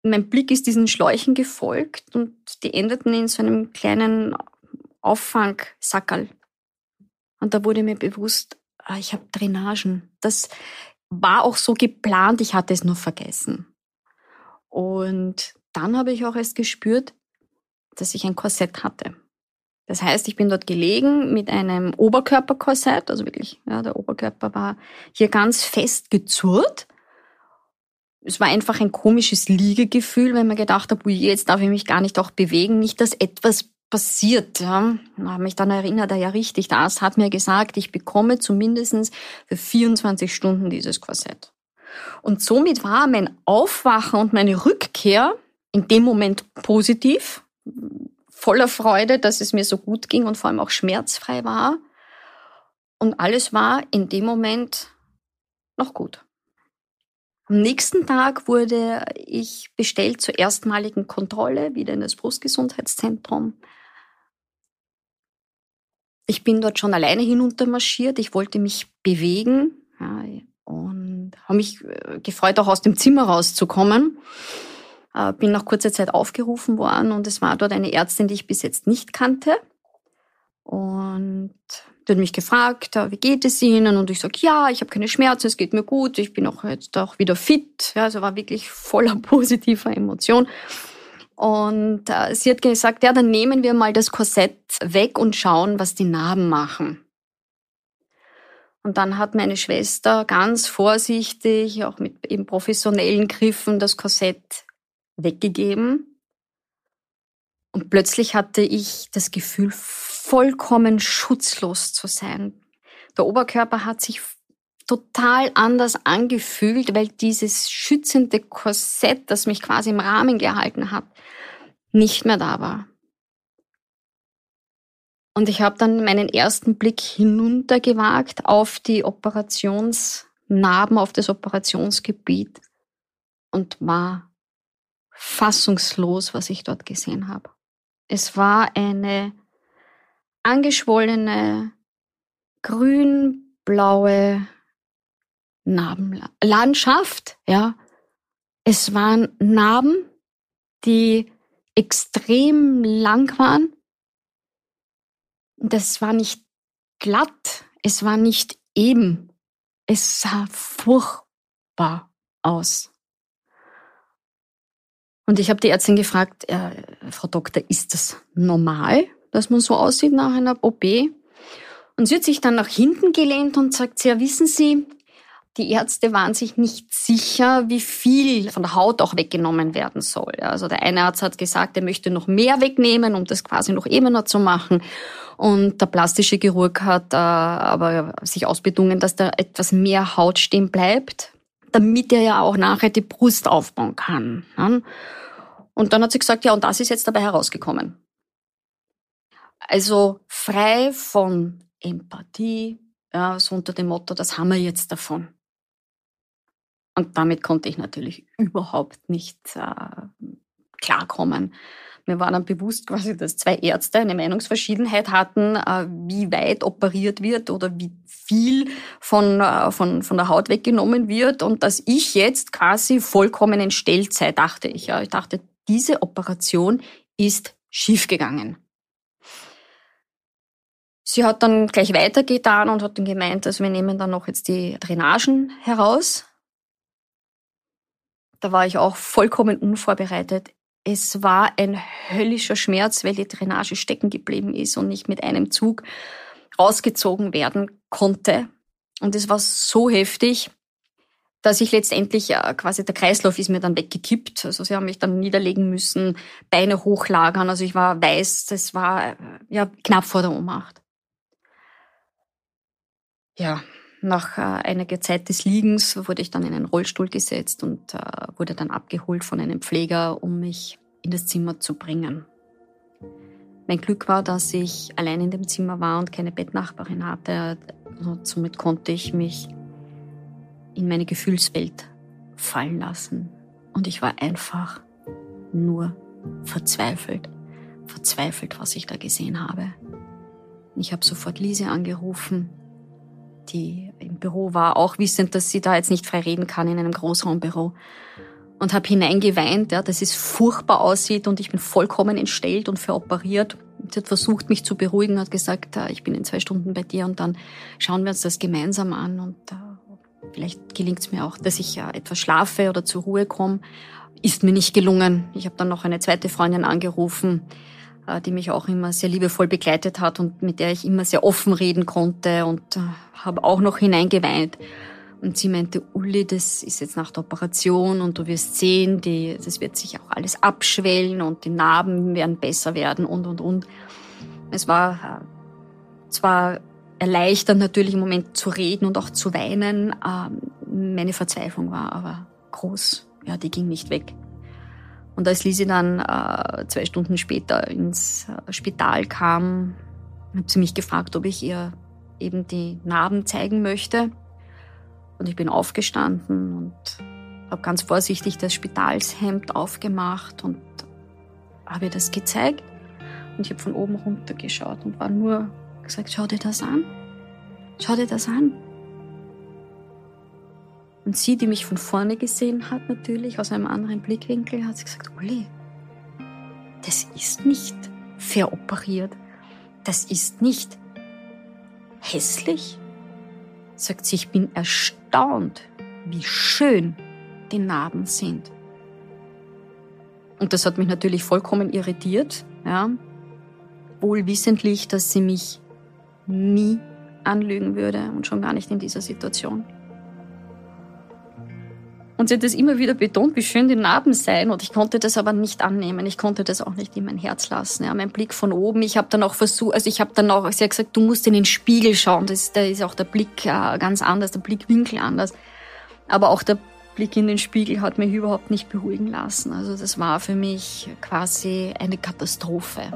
mein Blick ist diesen Schläuchen gefolgt und die endeten in so einem kleinen Auffangsackerl. Und da wurde mir bewusst, ah, ich habe Drainagen. Das war auch so geplant, ich hatte es nur vergessen. Und dann habe ich auch erst gespürt, dass ich ein Korsett hatte. Das heißt, ich bin dort gelegen mit einem Oberkörperkorsett, also wirklich, ja, der Oberkörper war hier ganz fest gezurrt. Es war einfach ein komisches Liegegefühl, wenn man gedacht hat, jetzt darf ich mich gar nicht auch bewegen, nicht, dass etwas passiert. Ja. Ich mich dann erinnert, er ja richtig, das hat mir gesagt, ich bekomme zumindest für 24 Stunden dieses Korsett. Und somit war mein Aufwachen und meine Rückkehr in dem Moment positiv, voller Freude, dass es mir so gut ging und vor allem auch schmerzfrei war. Und alles war in dem Moment noch gut. Am nächsten Tag wurde ich bestellt zur erstmaligen Kontrolle wieder in das Brustgesundheitszentrum. Ich bin dort schon alleine hinuntermarschiert. Ich wollte mich bewegen ja, und habe mich äh, gefreut, auch aus dem Zimmer rauszukommen. Äh, bin nach kurzer Zeit aufgerufen worden und es war dort eine Ärztin, die ich bis jetzt nicht kannte. Und die hat mich gefragt, äh, wie geht es Ihnen? Und ich sage, ja, ich habe keine Schmerzen, es geht mir gut, ich bin auch jetzt auch wieder fit. Ja, also war wirklich voller positiver Emotion. Und äh, sie hat gesagt, ja, dann nehmen wir mal das Korsett weg und schauen, was die Narben machen. Und dann hat meine Schwester ganz vorsichtig, auch mit eben professionellen Griffen, das Korsett weggegeben. Und plötzlich hatte ich das Gefühl, vollkommen schutzlos zu sein. Der Oberkörper hat sich total anders angefühlt, weil dieses schützende Korsett, das mich quasi im Rahmen gehalten hat, nicht mehr da war. Und ich habe dann meinen ersten Blick hinuntergewagt auf die Operationsnarben, auf das Operationsgebiet und war fassungslos, was ich dort gesehen habe. Es war eine angeschwollene, grün-blaue Narbenlandschaft, ja. Es waren Narben, die extrem lang waren. Das war nicht glatt, es war nicht eben. Es sah furchtbar aus. Und ich habe die Ärztin gefragt, äh, Frau Doktor, ist das normal, dass man so aussieht nach einer OP? Und sie hat sich dann nach hinten gelehnt und sagt, ja, wissen Sie, die Ärzte waren sich nicht sicher, wie viel von der Haut auch weggenommen werden soll. Also der eine Arzt hat gesagt, er möchte noch mehr wegnehmen, um das quasi noch ebener zu machen. Und der plastische Chirurg hat äh, aber sich ausbedungen, dass da etwas mehr Haut stehen bleibt, damit er ja auch nachher die Brust aufbauen kann. Und dann hat sie gesagt, ja, und das ist jetzt dabei herausgekommen. Also frei von Empathie, ja, so unter dem Motto, das haben wir jetzt davon. Und damit konnte ich natürlich überhaupt nicht äh, klarkommen. Mir war dann bewusst quasi, dass zwei Ärzte eine Meinungsverschiedenheit hatten, äh, wie weit operiert wird oder wie viel von, äh, von, von der Haut weggenommen wird und dass ich jetzt quasi vollkommen entstellt sei, dachte ich. Ja. Ich dachte, diese Operation ist schiefgegangen. Sie hat dann gleich weitergetan und hat dann gemeint, also wir nehmen dann noch jetzt die Drainagen heraus da war ich auch vollkommen unvorbereitet. Es war ein höllischer Schmerz, weil die Drainage stecken geblieben ist und nicht mit einem Zug rausgezogen werden konnte. Und es war so heftig, dass ich letztendlich äh, quasi der Kreislauf ist mir dann weggekippt. Also sie haben mich dann niederlegen müssen, Beine hochlagern. Also ich war weiß, das war äh, ja knapp vor der Ohnmacht. Ja, nach äh, einiger Zeit des Liegens wurde ich dann in einen Rollstuhl gesetzt und äh, wurde dann abgeholt von einem Pfleger, um mich in das Zimmer zu bringen. Mein Glück war, dass ich allein in dem Zimmer war und keine Bettnachbarin hatte. Also somit konnte ich mich in meine Gefühlswelt fallen lassen. Und ich war einfach nur verzweifelt. Verzweifelt, was ich da gesehen habe. Ich habe sofort Lise angerufen die im Büro war, auch wissend, dass sie da jetzt nicht frei reden kann in einem Großraumbüro. Und habe hineingeweint, ja, dass es furchtbar aussieht und ich bin vollkommen entstellt und veroperiert. Sie hat versucht, mich zu beruhigen, hat gesagt, äh, ich bin in zwei Stunden bei dir und dann schauen wir uns das gemeinsam an und uh, vielleicht gelingt es mir auch, dass ich uh, etwas schlafe oder zur Ruhe komme. Ist mir nicht gelungen. Ich habe dann noch eine zweite Freundin angerufen, äh, die mich auch immer sehr liebevoll begleitet hat und mit der ich immer sehr offen reden konnte und äh, habe auch noch hineingeweint. Und sie meinte, Uli, das ist jetzt nach der Operation und du wirst sehen, die, das wird sich auch alles abschwellen und die Narben werden besser werden und, und, und. Es war äh, zwar erleichternd natürlich im Moment zu reden und auch zu weinen. Ähm, meine Verzweiflung war aber groß. Ja, die ging nicht weg. Und als Lisi dann äh, zwei Stunden später ins äh, Spital kam, hat sie mich gefragt, ob ich ihr eben die Narben zeigen möchte. Und ich bin aufgestanden und habe ganz vorsichtig das Spitalshemd aufgemacht und habe ihr das gezeigt. Und ich habe von oben runter geschaut und war nur gesagt, schau dir das an. Schau dir das an. Und sie, die mich von vorne gesehen hat, natürlich aus einem anderen Blickwinkel, hat sie gesagt, Uli, das ist nicht veroperiert. Das ist nicht hässlich. Sagt sie, ich bin erstaunt, wie schön die Narben sind. Und das hat mich natürlich vollkommen irritiert, ja. Wohl wissentlich, dass sie mich nie anlügen würde und schon gar nicht in dieser Situation. Und sie hat das immer wieder betont, wie schön die Narben seien. Und ich konnte das aber nicht annehmen. Ich konnte das auch nicht in mein Herz lassen. Ja, mein Blick von oben. Ich habe dann auch versucht, also ich habe dann auch, sie hat gesagt, du musst in den Spiegel schauen. Das, da ist auch der Blick äh, ganz anders, der Blickwinkel anders. Aber auch der Blick in den Spiegel hat mich überhaupt nicht beruhigen lassen. Also das war für mich quasi eine Katastrophe.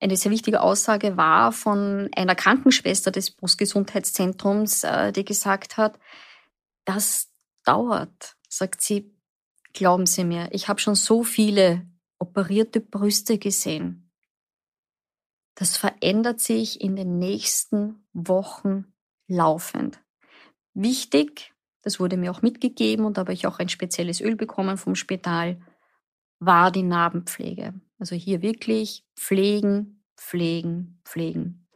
Eine sehr wichtige Aussage war von einer Krankenschwester des Brustgesundheitszentrums, äh, die gesagt hat, das dauert, sagt sie, glauben Sie mir, ich habe schon so viele operierte Brüste gesehen. Das verändert sich in den nächsten Wochen laufend. Wichtig, das wurde mir auch mitgegeben und da habe ich auch ein spezielles Öl bekommen vom Spital, war die Narbenpflege. Also hier wirklich pflegen, pflegen, pflegen.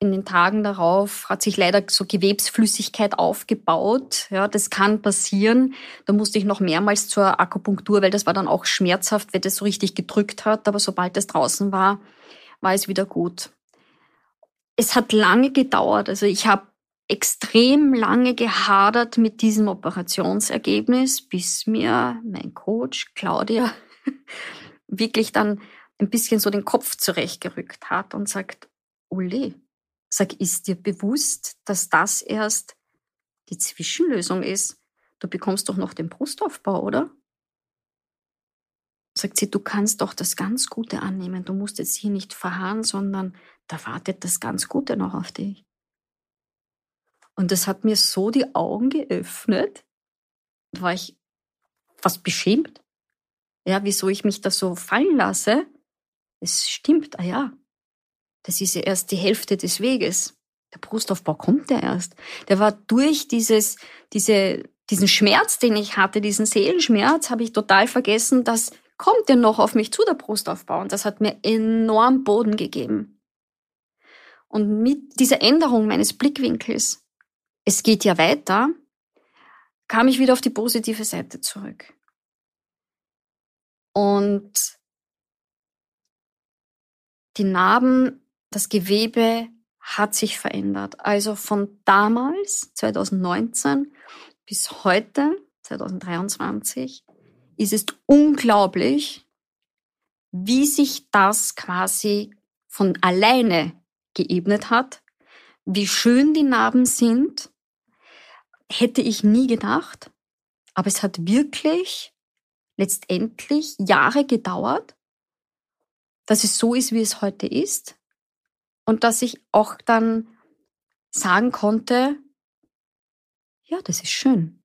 In den Tagen darauf hat sich leider so Gewebsflüssigkeit aufgebaut. Ja, das kann passieren. Da musste ich noch mehrmals zur Akupunktur, weil das war dann auch schmerzhaft, wenn das so richtig gedrückt hat. Aber sobald das draußen war, war es wieder gut. Es hat lange gedauert. Also ich habe extrem lange gehadert mit diesem Operationsergebnis, bis mir mein Coach Claudia wirklich dann ein bisschen so den Kopf zurechtgerückt hat und sagt, Uli, sag, ist dir bewusst, dass das erst die Zwischenlösung ist? Du bekommst doch noch den Brustaufbau, oder? Sagt sie, du kannst doch das ganz Gute annehmen. Du musst jetzt hier nicht verharren, sondern da wartet das ganz Gute noch auf dich. Und das hat mir so die Augen geöffnet. Da war ich fast beschämt ja, wieso ich mich da so fallen lasse, es stimmt, ah ja, das ist ja erst die Hälfte des Weges. Der Brustaufbau kommt ja erst. Der war durch dieses, diese, diesen Schmerz, den ich hatte, diesen Seelenschmerz, habe ich total vergessen, das kommt ja noch auf mich zu, der Brustaufbau. Und das hat mir enorm Boden gegeben. Und mit dieser Änderung meines Blickwinkels, es geht ja weiter, kam ich wieder auf die positive Seite zurück. Und die Narben, das Gewebe hat sich verändert. Also von damals, 2019, bis heute, 2023, ist es unglaublich, wie sich das quasi von alleine geebnet hat, wie schön die Narben sind, hätte ich nie gedacht. Aber es hat wirklich letztendlich Jahre gedauert, dass es so ist, wie es heute ist. Und dass ich auch dann sagen konnte, ja, das ist schön.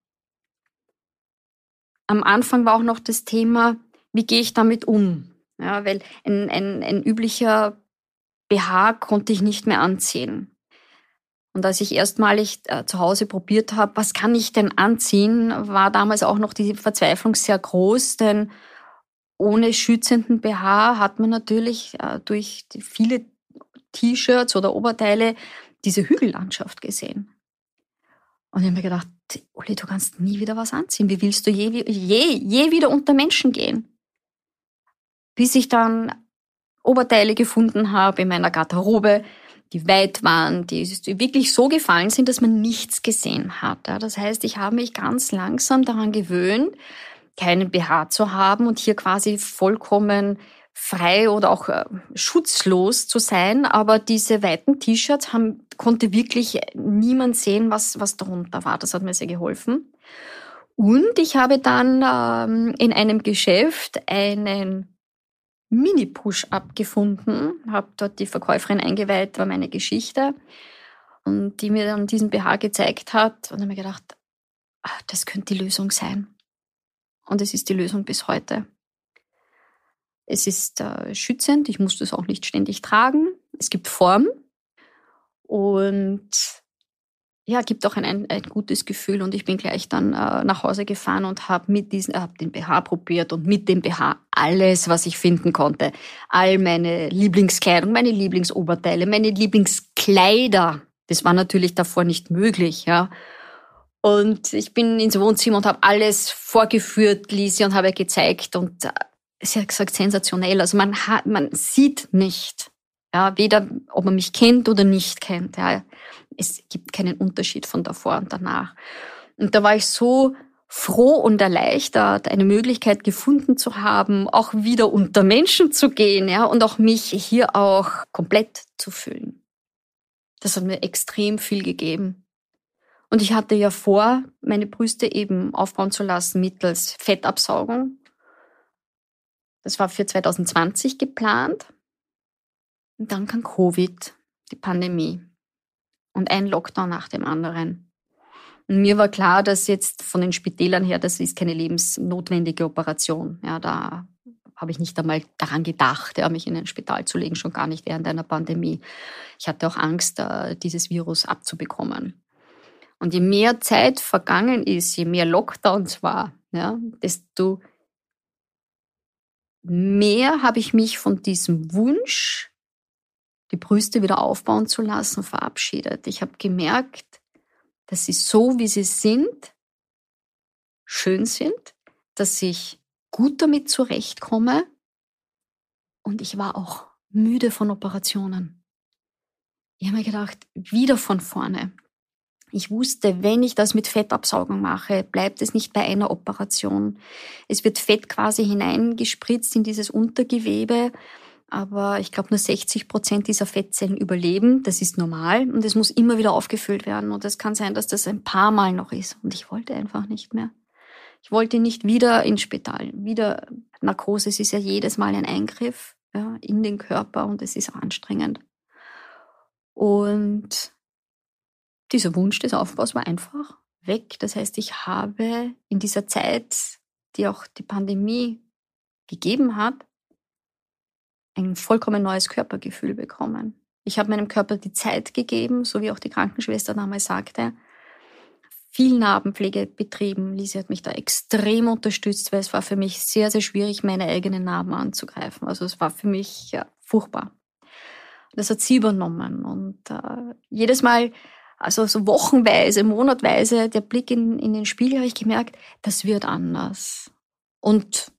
Am Anfang war auch noch das Thema, wie gehe ich damit um? Ja, weil ein, ein, ein üblicher BH konnte ich nicht mehr anziehen. Und als ich erstmalig äh, zu Hause probiert habe, was kann ich denn anziehen, war damals auch noch die Verzweiflung sehr groß, denn ohne schützenden BH hat man natürlich äh, durch viele T-Shirts oder Oberteile diese Hügellandschaft gesehen. Und ich habe mir gedacht, Uli, du kannst nie wieder was anziehen. Wie willst du je, je, je wieder unter Menschen gehen? Bis ich dann Oberteile gefunden habe in meiner Garderobe, die weit waren, die wirklich so gefallen sind, dass man nichts gesehen hat. Das heißt, ich habe mich ganz langsam daran gewöhnt, keinen BH zu haben und hier quasi vollkommen frei oder auch äh, schutzlos zu sein. Aber diese weiten T-Shirts haben, konnte wirklich niemand sehen, was, was darunter war. Das hat mir sehr geholfen. Und ich habe dann ähm, in einem Geschäft einen Mini-Push-Up gefunden, habe dort die Verkäuferin eingeweiht, war meine Geschichte und die mir dann diesen BH gezeigt hat und habe mir gedacht, ach, das könnte die Lösung sein. Und es ist die Lösung bis heute. Es ist äh, schützend, ich muss das auch nicht ständig tragen. Es gibt Form und ja, gibt auch ein, ein, gutes Gefühl und ich bin gleich dann äh, nach Hause gefahren und habe mit diesen, äh, hab den BH probiert und mit dem BH alles, was ich finden konnte. All meine Lieblingskleidung, meine Lieblingsoberteile, meine Lieblingskleider. Das war natürlich davor nicht möglich, ja. Und ich bin ins Wohnzimmer und habe alles vorgeführt, Lisi, und habe gezeigt und äh, sie hat gesagt, sensationell. Also man hat, man sieht nicht, ja, weder ob man mich kennt oder nicht kennt, ja es gibt keinen Unterschied von davor und danach. Und da war ich so froh und erleichtert, eine Möglichkeit gefunden zu haben, auch wieder unter Menschen zu gehen, ja, und auch mich hier auch komplett zu fühlen. Das hat mir extrem viel gegeben. Und ich hatte ja vor, meine Brüste eben aufbauen zu lassen mittels Fettabsaugung. Das war für 2020 geplant. Und dann kam Covid, die Pandemie und ein Lockdown nach dem anderen. Und mir war klar, dass jetzt von den Spitälern her, das ist keine lebensnotwendige Operation. Ja, da habe ich nicht einmal daran gedacht, ja, mich in ein Spital zu legen, schon gar nicht während einer Pandemie. Ich hatte auch Angst, äh, dieses Virus abzubekommen. Und je mehr Zeit vergangen ist, je mehr Lockdowns war, ja, desto mehr habe ich mich von diesem Wunsch die Brüste wieder aufbauen zu lassen, verabschiedet. Ich habe gemerkt, dass sie so, wie sie sind, schön sind, dass ich gut damit zurechtkomme und ich war auch müde von Operationen. Ich habe mir gedacht, wieder von vorne. Ich wusste, wenn ich das mit Fettabsaugung mache, bleibt es nicht bei einer Operation. Es wird Fett quasi hineingespritzt in dieses Untergewebe aber ich glaube, nur 60 Prozent dieser Fettzellen überleben. Das ist normal und es muss immer wieder aufgefüllt werden. Und es kann sein, dass das ein paar Mal noch ist. Und ich wollte einfach nicht mehr. Ich wollte nicht wieder ins Spital. Wieder Narkose. Es ist ja jedes Mal ein Eingriff ja, in den Körper und es ist anstrengend. Und dieser Wunsch des Aufbaus war einfach weg. Das heißt, ich habe in dieser Zeit, die auch die Pandemie gegeben hat, ein vollkommen neues Körpergefühl bekommen. Ich habe meinem Körper die Zeit gegeben, so wie auch die Krankenschwester damals sagte, viel Narbenpflege betrieben. Lise hat mich da extrem unterstützt, weil es war für mich sehr, sehr schwierig, meine eigenen Narben anzugreifen. Also es war für mich ja, furchtbar. Das hat sie übernommen und äh, jedes Mal, also so wochenweise, monatweise, der Blick in, in den Spiegel, habe ich gemerkt, das wird anders. Und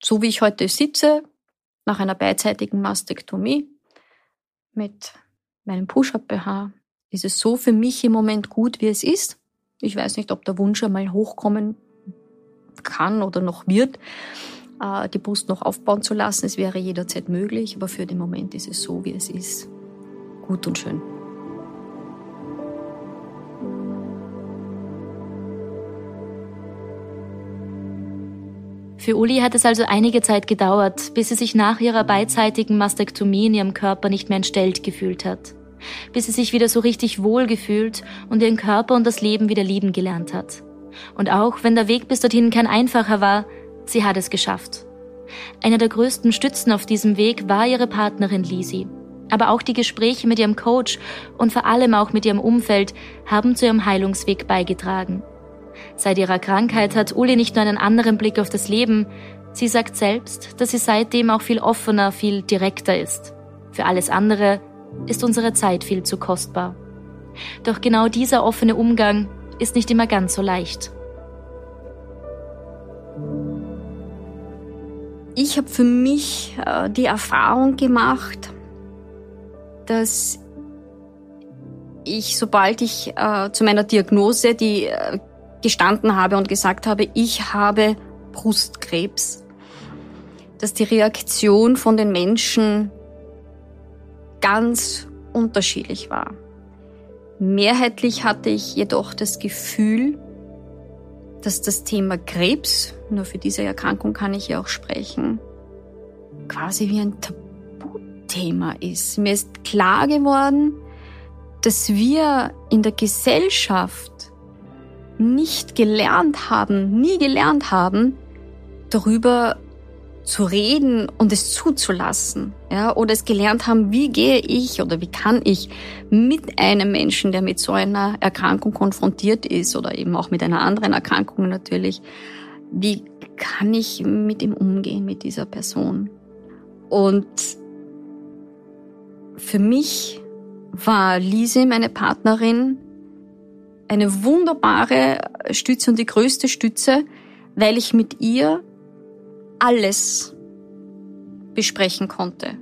so wie ich heute sitze, nach einer beidseitigen Mastektomie mit meinem Push-Up-BH ist es so für mich im Moment gut, wie es ist. Ich weiß nicht, ob der Wunsch einmal hochkommen kann oder noch wird, äh, die Brust noch aufbauen zu lassen. Es wäre jederzeit möglich, aber für den Moment ist es so, wie es ist. Gut und schön. Für Uli hat es also einige Zeit gedauert, bis sie sich nach ihrer beidseitigen Mastektomie in ihrem Körper nicht mehr entstellt gefühlt hat. Bis sie sich wieder so richtig wohl gefühlt und ihren Körper und das Leben wieder lieben gelernt hat. Und auch wenn der Weg bis dorthin kein einfacher war, sie hat es geschafft. Einer der größten Stützen auf diesem Weg war ihre Partnerin Lisi. Aber auch die Gespräche mit ihrem Coach und vor allem auch mit ihrem Umfeld haben zu ihrem Heilungsweg beigetragen. Seit ihrer Krankheit hat Uli nicht nur einen anderen Blick auf das Leben, sie sagt selbst, dass sie seitdem auch viel offener, viel direkter ist. Für alles andere ist unsere Zeit viel zu kostbar. Doch genau dieser offene Umgang ist nicht immer ganz so leicht. Ich habe für mich äh, die Erfahrung gemacht, dass ich, sobald ich äh, zu meiner Diagnose, die äh, gestanden habe und gesagt habe, ich habe Brustkrebs, dass die Reaktion von den Menschen ganz unterschiedlich war. Mehrheitlich hatte ich jedoch das Gefühl, dass das Thema Krebs, nur für diese Erkrankung kann ich ja auch sprechen, quasi wie ein Tabuthema ist. Mir ist klar geworden, dass wir in der Gesellschaft nicht gelernt haben, nie gelernt haben, darüber zu reden und es zuzulassen, ja, oder es gelernt haben, wie gehe ich oder wie kann ich mit einem Menschen, der mit so einer Erkrankung konfrontiert ist oder eben auch mit einer anderen Erkrankung natürlich, wie kann ich mit ihm umgehen, mit dieser Person? Und für mich war Lise, meine Partnerin, eine wunderbare Stütze und die größte Stütze, weil ich mit ihr alles besprechen konnte.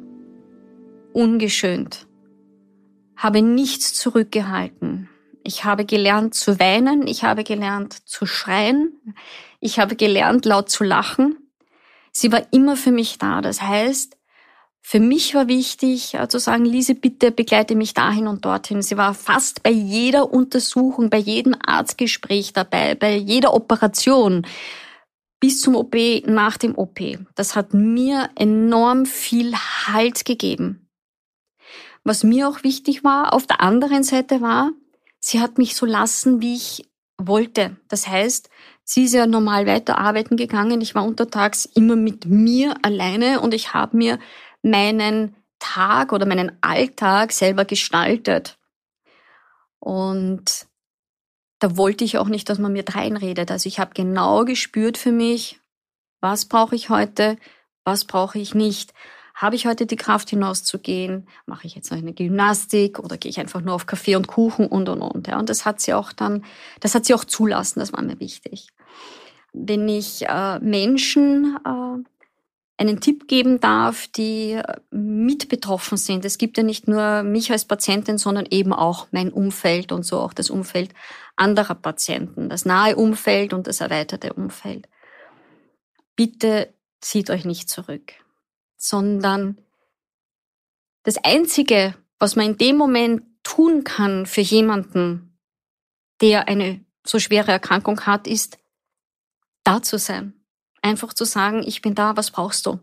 Ungeschönt. Habe nichts zurückgehalten. Ich habe gelernt zu weinen, ich habe gelernt zu schreien, ich habe gelernt laut zu lachen. Sie war immer für mich da. Das heißt, für mich war wichtig äh, zu sagen, Lise, bitte begleite mich dahin und dorthin. Sie war fast bei jeder Untersuchung, bei jedem Arztgespräch dabei, bei jeder Operation bis zum OP, nach dem OP. Das hat mir enorm viel Halt gegeben. Was mir auch wichtig war, auf der anderen Seite war, sie hat mich so lassen, wie ich wollte. Das heißt, sie ist ja normal weiter arbeiten gegangen. Ich war untertags immer mit mir alleine und ich habe mir meinen Tag oder meinen Alltag selber gestaltet. Und da wollte ich auch nicht, dass man mir dreinredet. Also ich habe genau gespürt für mich, was brauche ich heute, was brauche ich nicht. Habe ich heute die Kraft hinauszugehen? Mache ich jetzt noch eine Gymnastik oder gehe ich einfach nur auf Kaffee und Kuchen und und und. Ja, und das hat sie auch dann, das hat sie auch zulassen, das war mir wichtig. Wenn ich äh, Menschen äh, einen Tipp geben darf, die äh, mit betroffen sind. Es gibt ja nicht nur mich als Patientin, sondern eben auch mein Umfeld und so auch das Umfeld anderer Patienten, das nahe Umfeld und das erweiterte Umfeld. Bitte zieht euch nicht zurück, sondern das Einzige, was man in dem Moment tun kann für jemanden, der eine so schwere Erkrankung hat, ist, da zu sein Einfach zu sagen, ich bin da, was brauchst du?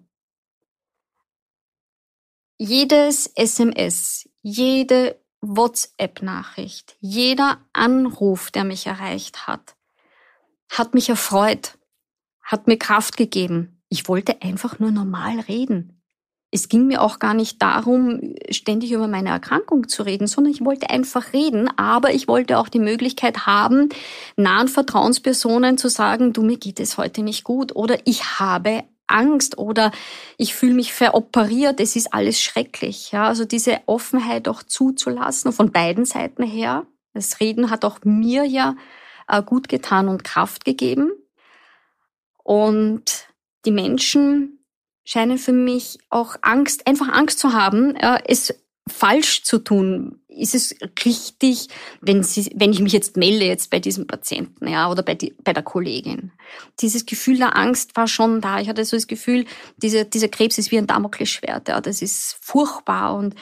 Jedes SMS, jede WhatsApp-Nachricht, jeder Anruf, der mich erreicht hat, hat mich erfreut, hat mir Kraft gegeben. Ich wollte einfach nur normal reden es ging mir auch gar nicht darum, ständig über meine Erkrankung zu reden, sondern ich wollte einfach reden, aber ich wollte auch die Möglichkeit haben, nahen Vertrauenspersonen zu sagen, du, mir geht es heute nicht gut oder ich habe Angst oder ich fühle mich veroperiert, es ist alles schrecklich. Ja, also diese Offenheit auch zuzulassen von beiden Seiten her. Das Reden hat auch mir ja äh, gut getan und Kraft gegeben. Und die Menschen, scheinen für mich auch Angst, einfach Angst zu haben, äh, es falsch zu tun. Ist es richtig, wenn, sie, wenn ich mich jetzt melde jetzt bei diesem Patienten ja, oder bei, die, bei der Kollegin? Dieses Gefühl der Angst war schon da. Ich hatte so das Gefühl, diese, dieser Krebs ist wie ein Damoklesschwert. Ja, das ist furchtbar und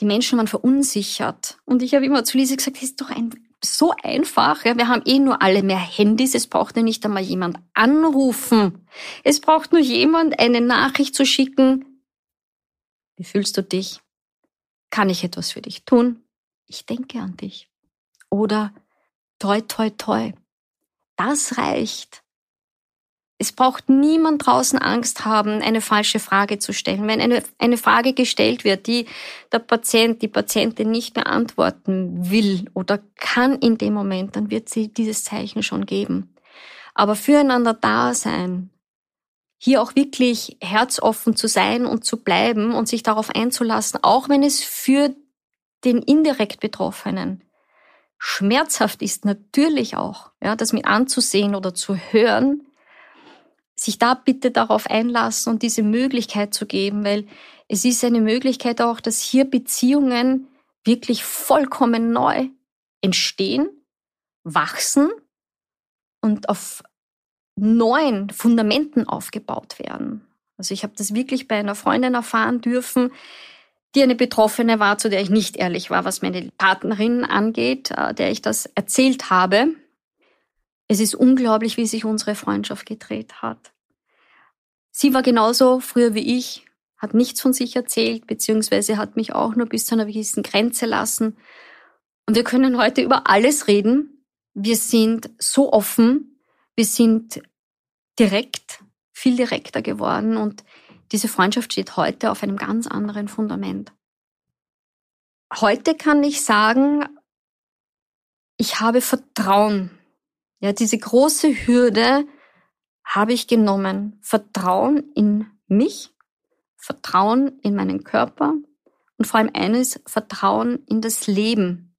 die Menschen waren verunsichert. Und ich habe immer zu Lise gesagt, das ist doch ein so einfach. Ja, wir haben eh nur alle mehr Handys. Es braucht ja nicht einmal jemand anrufen. Es braucht nur jemand, eine Nachricht zu schicken. Wie fühlst du dich? Kann ich etwas für dich tun? Ich denke an dich. Oder toi, toi, toi. Das reicht. Es braucht niemand draußen Angst haben, eine falsche Frage zu stellen. Wenn eine, eine Frage gestellt wird, die der Patient, die Patientin nicht beantworten will oder kann in dem Moment, dann wird sie dieses Zeichen schon geben. Aber füreinander da sein, hier auch wirklich herzoffen zu sein und zu bleiben und sich darauf einzulassen, auch wenn es für den indirekt Betroffenen schmerzhaft ist, natürlich auch, ja, das mit anzusehen oder zu hören, sich da bitte darauf einlassen und diese Möglichkeit zu geben, weil es ist eine Möglichkeit auch, dass hier Beziehungen wirklich vollkommen neu entstehen, wachsen und auf neuen Fundamenten aufgebaut werden. Also ich habe das wirklich bei einer Freundin erfahren dürfen, die eine Betroffene war, zu der ich nicht ehrlich war, was meine Partnerin angeht, äh, der ich das erzählt habe. Es ist unglaublich, wie sich unsere Freundschaft gedreht hat. Sie war genauso früher wie ich, hat nichts von sich erzählt, beziehungsweise hat mich auch nur bis zu einer gewissen Grenze lassen. Und wir können heute über alles reden. Wir sind so offen, wir sind direkt, viel direkter geworden und diese Freundschaft steht heute auf einem ganz anderen Fundament. Heute kann ich sagen, ich habe Vertrauen. Ja, diese große Hürde habe ich genommen. Vertrauen in mich, Vertrauen in meinen Körper und vor allem eines, Vertrauen in das Leben.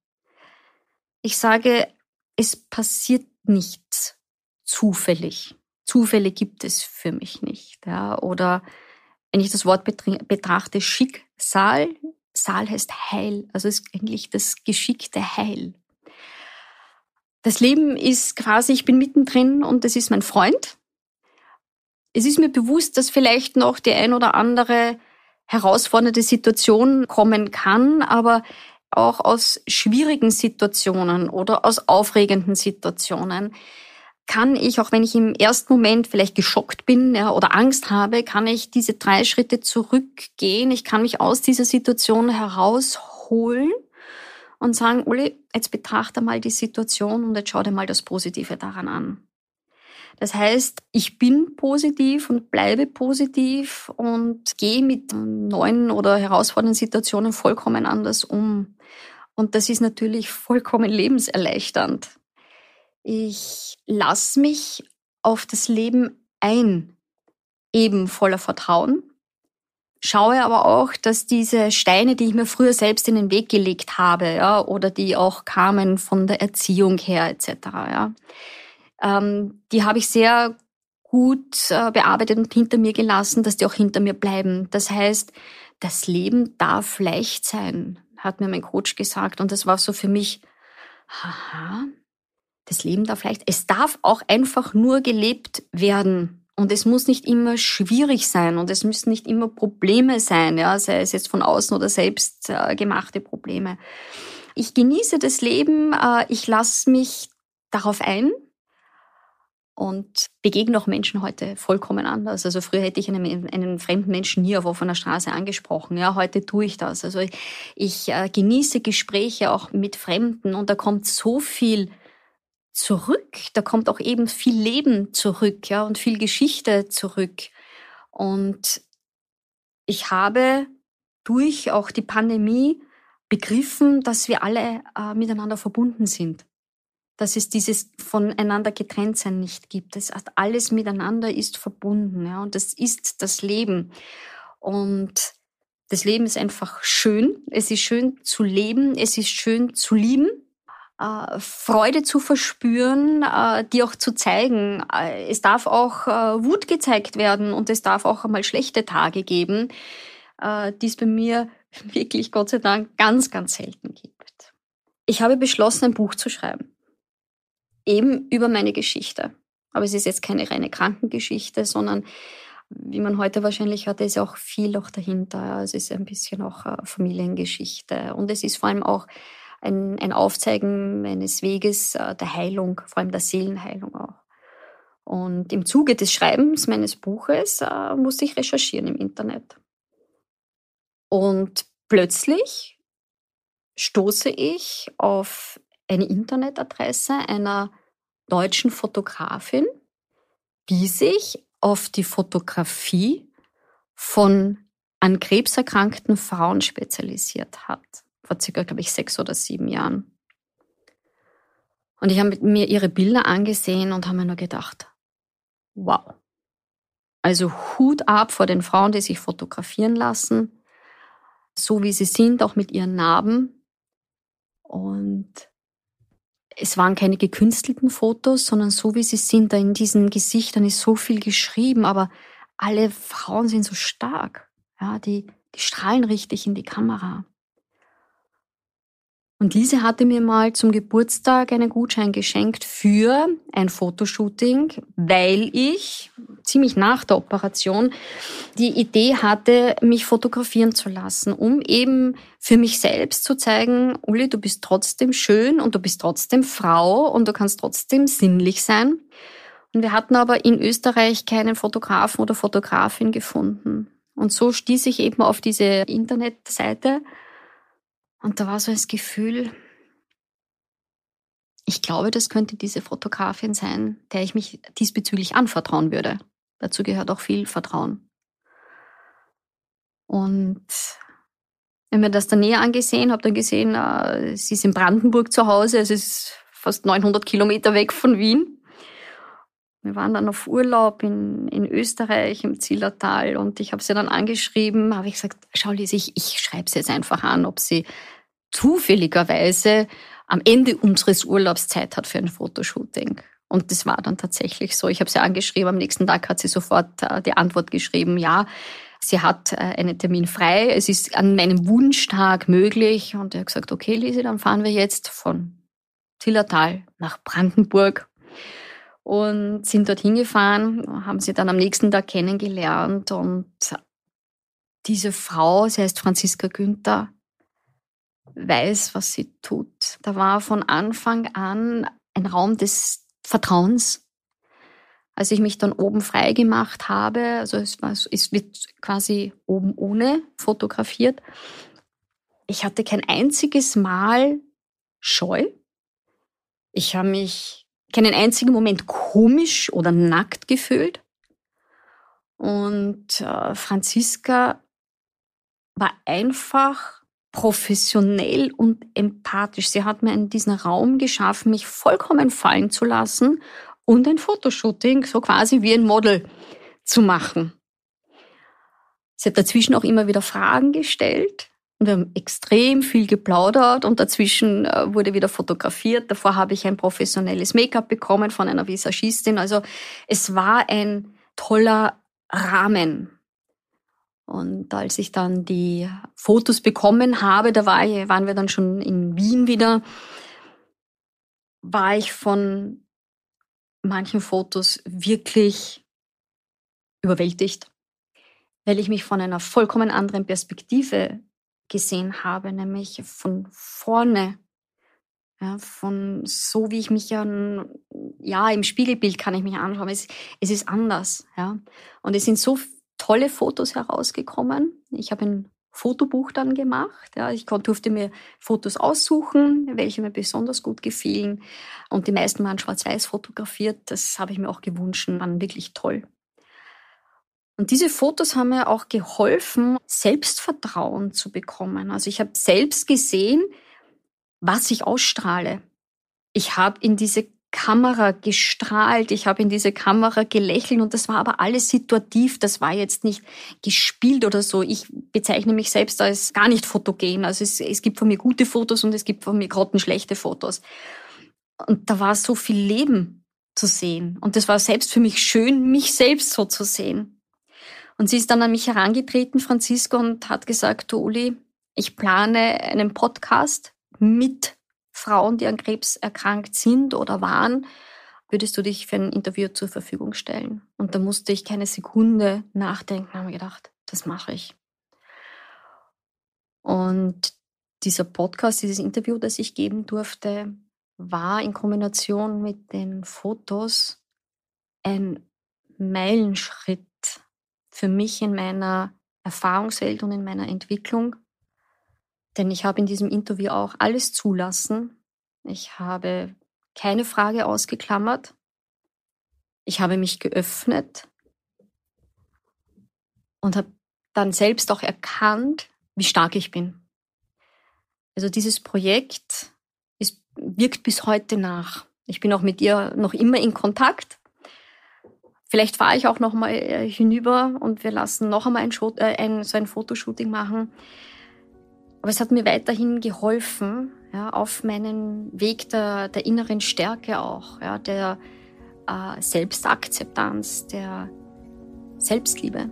Ich sage, es passiert nichts zufällig. Zufälle gibt es für mich nicht. Ja. Oder wenn ich das Wort betrachte, Schicksal, Saal heißt Heil, also ist eigentlich das geschickte Heil. Das Leben ist quasi, ich bin mittendrin und das ist mein Freund. Es ist mir bewusst, dass vielleicht noch die ein oder andere herausfordernde Situation kommen kann, aber auch aus schwierigen Situationen oder aus aufregenden Situationen kann ich, auch wenn ich im ersten Moment vielleicht geschockt bin ja, oder Angst habe, kann ich diese drei Schritte zurückgehen. Ich kann mich aus dieser Situation herausholen und sagen, Uli, jetzt betrachte mal die Situation und jetzt schau dir mal das Positive daran an. Das heißt, ich bin positiv und bleibe positiv und gehe mit neuen oder herausfordernden Situationen vollkommen anders um. Und das ist natürlich vollkommen lebenserleichternd. Ich lasse mich auf das Leben ein, eben voller Vertrauen. Schaue aber auch, dass diese Steine, die ich mir früher selbst in den Weg gelegt habe, ja, oder die auch kamen von der Erziehung her etc., ja, ähm, die habe ich sehr gut äh, bearbeitet und hinter mir gelassen, dass die auch hinter mir bleiben. Das heißt, das Leben darf leicht sein, hat mir mein Coach gesagt. Und das war so für mich, haha, das Leben darf leicht. Es darf auch einfach nur gelebt werden. Und es muss nicht immer schwierig sein und es müssen nicht immer Probleme sein, ja, sei es jetzt von außen oder selbst äh, gemachte Probleme. Ich genieße das Leben, äh, ich lasse mich darauf ein und begegne auch Menschen heute vollkommen anders. Also früher hätte ich einen, einen fremden Menschen nie auf offener Straße angesprochen. Ja, heute tue ich das. Also ich, ich äh, genieße Gespräche auch mit Fremden und da kommt so viel zurück. Da kommt auch eben viel Leben zurück, ja, und viel Geschichte zurück. Und ich habe durch auch die Pandemie begriffen, dass wir alle äh, miteinander verbunden sind. Dass es dieses voneinander getrennt sein nicht gibt. Das heißt, alles miteinander ist verbunden, ja, und das ist das Leben. Und das Leben ist einfach schön. Es ist schön zu leben. Es ist schön zu lieben Freude zu verspüren, äh, die auch zu zeigen. Äh, es darf auch äh, Wut gezeigt werden und es darf auch einmal schlechte Tage geben, äh, die es bei mir wirklich Gott sei Dank ganz, ganz selten gibt. Ich habe beschlossen, ein Buch zu schreiben. Eben über meine Geschichte. Aber es ist jetzt keine reine Krankengeschichte, sondern wie man heute wahrscheinlich hört, ist auch viel auch dahinter. Es ist ein bisschen auch äh, Familiengeschichte. Und es ist vor allem auch ein, ein Aufzeigen eines Weges äh, der Heilung, vor allem der Seelenheilung auch. Und im Zuge des Schreibens meines Buches äh, musste ich recherchieren im Internet. Und plötzlich stoße ich auf eine Internetadresse einer deutschen Fotografin, die sich auf die Fotografie von an Krebs erkrankten Frauen spezialisiert hat vor circa, glaube ich, sechs oder sieben Jahren. Und ich habe mir ihre Bilder angesehen und habe mir nur gedacht, wow. Also Hut ab vor den Frauen, die sich fotografieren lassen, so wie sie sind, auch mit ihren Narben. Und es waren keine gekünstelten Fotos, sondern so wie sie sind, da in diesen Gesichtern ist so viel geschrieben, aber alle Frauen sind so stark. Ja, die, die strahlen richtig in die Kamera. Und Lise hatte mir mal zum Geburtstag einen Gutschein geschenkt für ein Fotoshooting, weil ich ziemlich nach der Operation die Idee hatte, mich fotografieren zu lassen, um eben für mich selbst zu zeigen, Uli, du bist trotzdem schön und du bist trotzdem Frau und du kannst trotzdem sinnlich sein. Und wir hatten aber in Österreich keinen Fotografen oder Fotografin gefunden. Und so stieß ich eben auf diese Internetseite und da war so das Gefühl, ich glaube, das könnte diese Fotografin sein, der ich mich diesbezüglich anvertrauen würde. Dazu gehört auch viel Vertrauen. Und wenn mir das dann näher angesehen, habe dann gesehen, äh, sie ist in Brandenburg zu Hause, es ist fast 900 Kilometer weg von Wien. Wir waren dann auf Urlaub in, in Österreich im Zillertal und ich habe sie dann angeschrieben, habe ich gesagt, schau Lise, ich, ich schreibe sie jetzt einfach an, ob sie zufälligerweise am Ende unseres Urlaubs Zeit hat für ein Fotoshooting. Und das war dann tatsächlich so. Ich habe sie angeschrieben, am nächsten Tag hat sie sofort äh, die Antwort geschrieben, ja, sie hat äh, einen Termin frei, es ist an meinem Wunschtag möglich. Und er hat gesagt, okay, Lise, dann fahren wir jetzt von Zillertal nach Brandenburg und sind dorthin gefahren, haben sie dann am nächsten Tag kennengelernt und diese Frau, sie heißt Franziska Günther, weiß, was sie tut. Da war von Anfang an ein Raum des Vertrauens. Als ich mich dann oben frei gemacht habe, also es, war, es wird quasi oben ohne fotografiert, ich hatte kein einziges Mal Scheu. Ich habe mich keinen einzigen Moment komisch oder nackt gefühlt. Und äh, Franziska war einfach professionell und empathisch. Sie hat mir in diesen Raum geschaffen, mich vollkommen fallen zu lassen und ein Fotoshooting, so quasi wie ein Model zu machen. Sie hat dazwischen auch immer wieder Fragen gestellt und wir haben extrem viel geplaudert und dazwischen äh, wurde wieder fotografiert. Davor habe ich ein professionelles Make-up bekommen von einer Visagistin. Also es war ein toller Rahmen. Und als ich dann die Fotos bekommen habe, da war ich, waren wir dann schon in Wien wieder, war ich von manchen Fotos wirklich überwältigt, weil ich mich von einer vollkommen anderen Perspektive gesehen habe, nämlich von vorne. Ja, von so wie ich mich ja, ja, im Spiegelbild kann ich mich anschauen. Es, es ist anders, ja. Und es sind so tolle Fotos herausgekommen. Ich habe ein Fotobuch dann gemacht. Ja, ich durfte mir Fotos aussuchen, welche mir besonders gut gefielen. Und die meisten waren schwarz-weiß fotografiert. Das habe ich mir auch gewünscht, waren wirklich toll. Und diese Fotos haben mir auch geholfen, Selbstvertrauen zu bekommen. Also ich habe selbst gesehen, was ich ausstrahle. Ich habe in diese Kamera gestrahlt, ich habe in diese Kamera gelächelt und das war aber alles situativ, das war jetzt nicht gespielt oder so. Ich bezeichne mich selbst als gar nicht fotogen. Also es, es gibt von mir gute Fotos und es gibt von mir grottenschlechte Fotos. Und da war so viel Leben zu sehen. Und das war selbst für mich schön, mich selbst so zu sehen. Und sie ist dann an mich herangetreten, Franziska, und hat gesagt, Uli, ich plane einen Podcast mit Frauen, die an Krebs erkrankt sind oder waren, würdest du dich für ein Interview zur Verfügung stellen? Und da musste ich keine Sekunde nachdenken, habe gedacht, das mache ich. Und dieser Podcast, dieses Interview, das ich geben durfte, war in Kombination mit den Fotos ein Meilenschritt für mich in meiner Erfahrungswelt und in meiner Entwicklung. Denn ich habe in diesem Interview auch alles zulassen. Ich habe keine Frage ausgeklammert. Ich habe mich geöffnet und habe dann selbst auch erkannt, wie stark ich bin. Also dieses Projekt ist, wirkt bis heute nach. Ich bin auch mit ihr noch immer in Kontakt. Vielleicht fahre ich auch noch mal äh, hinüber und wir lassen noch einmal ein, äh, ein, so ein Fotoshooting machen. Aber es hat mir weiterhin geholfen, ja, auf meinen Weg der, der inneren Stärke auch, ja, der äh, Selbstakzeptanz, der Selbstliebe.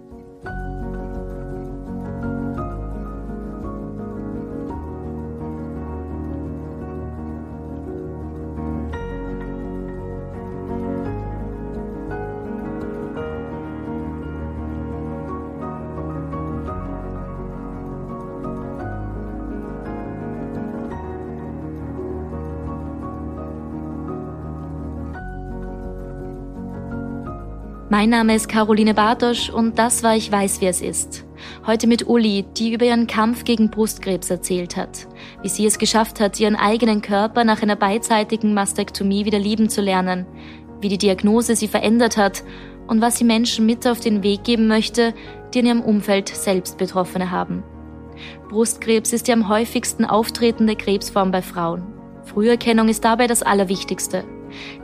Mein Name ist Caroline Bartosch und das war Ich weiß, wer es ist. Heute mit Uli, die über ihren Kampf gegen Brustkrebs erzählt hat, wie sie es geschafft hat, ihren eigenen Körper nach einer beidseitigen Mastektomie wieder lieben zu lernen, wie die Diagnose sie verändert hat und was sie Menschen mit auf den Weg geben möchte, die in ihrem Umfeld selbst Betroffene haben. Brustkrebs ist die am häufigsten auftretende Krebsform bei Frauen. Früherkennung ist dabei das Allerwichtigste.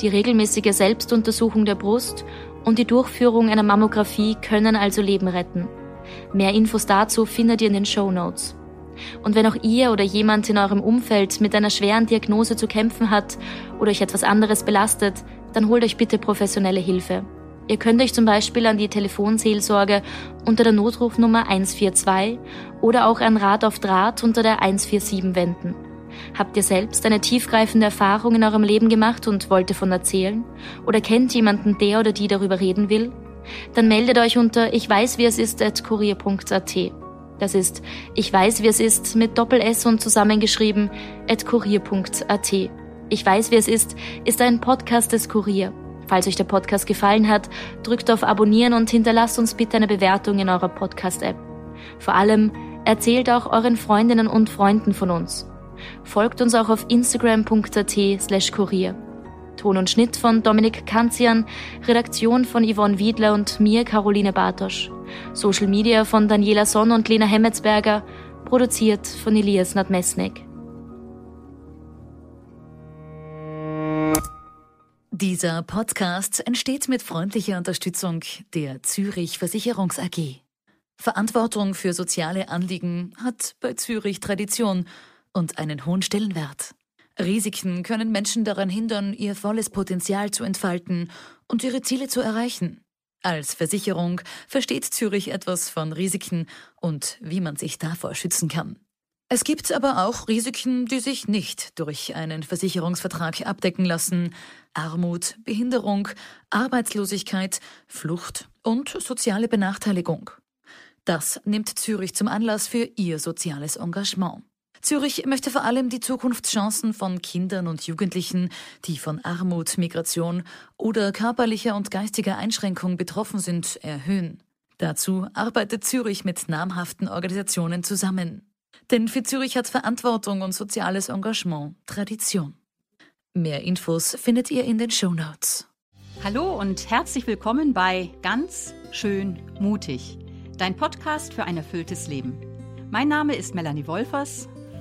Die regelmäßige Selbstuntersuchung der Brust und die Durchführung einer Mammographie können also Leben retten. Mehr Infos dazu findet ihr in den Show Notes. Und wenn auch ihr oder jemand in eurem Umfeld mit einer schweren Diagnose zu kämpfen hat oder euch etwas anderes belastet, dann holt euch bitte professionelle Hilfe. Ihr könnt euch zum Beispiel an die Telefonseelsorge unter der Notrufnummer 142 oder auch an Rat auf Draht unter der 147 wenden. Habt ihr selbst eine tiefgreifende Erfahrung in eurem Leben gemacht und wollt davon erzählen? Oder kennt jemanden, der oder die darüber reden will? Dann meldet euch unter ich weiß wie es ist at kurier.at. Das ist ich weiß wie es ist mit Doppel S und zusammengeschrieben at kurier.at. Ich weiß wie es ist ist ein Podcast des Kurier. Falls euch der Podcast gefallen hat, drückt auf Abonnieren und hinterlasst uns bitte eine Bewertung in eurer Podcast-App. Vor allem erzählt auch euren Freundinnen und Freunden von uns. Folgt uns auch auf instagram.at slash kurier. Ton und Schnitt von Dominik Kanzian, Redaktion von Yvonne Wiedler und mir, Caroline Bartosch. Social Media von Daniela Sonn und Lena Hemmetsberger, produziert von Elias Nadmesnik. Dieser Podcast entsteht mit freundlicher Unterstützung der Zürich Versicherungs AG. Verantwortung für soziale Anliegen hat bei Zürich Tradition und einen hohen Stellenwert. Risiken können Menschen daran hindern, ihr volles Potenzial zu entfalten und ihre Ziele zu erreichen. Als Versicherung versteht Zürich etwas von Risiken und wie man sich davor schützen kann. Es gibt aber auch Risiken, die sich nicht durch einen Versicherungsvertrag abdecken lassen. Armut, Behinderung, Arbeitslosigkeit, Flucht und soziale Benachteiligung. Das nimmt Zürich zum Anlass für ihr soziales Engagement. Zürich möchte vor allem die Zukunftschancen von Kindern und Jugendlichen, die von Armut, Migration oder körperlicher und geistiger Einschränkung betroffen sind, erhöhen. Dazu arbeitet Zürich mit namhaften Organisationen zusammen. Denn für Zürich hat Verantwortung und soziales Engagement Tradition. Mehr Infos findet ihr in den Show Notes. Hallo und herzlich willkommen bei Ganz schön mutig, dein Podcast für ein erfülltes Leben. Mein Name ist Melanie Wolfers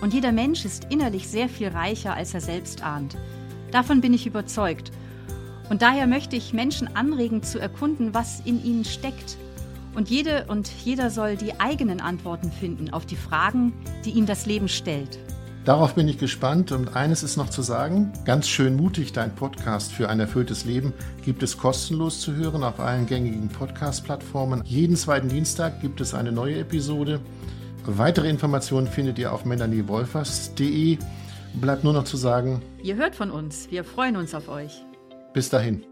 Und jeder Mensch ist innerlich sehr viel reicher, als er selbst ahnt. Davon bin ich überzeugt. Und daher möchte ich Menschen anregen zu erkunden, was in ihnen steckt. Und jede und jeder soll die eigenen Antworten finden auf die Fragen, die ihm das Leben stellt. Darauf bin ich gespannt und eines ist noch zu sagen. Ganz schön mutig, dein Podcast für ein erfülltes Leben gibt es kostenlos zu hören auf allen gängigen Podcast-Plattformen. Jeden zweiten Dienstag gibt es eine neue Episode. Weitere Informationen findet ihr auf melaniewolfers.de. Bleibt nur noch zu sagen, ihr hört von uns. Wir freuen uns auf euch. Bis dahin.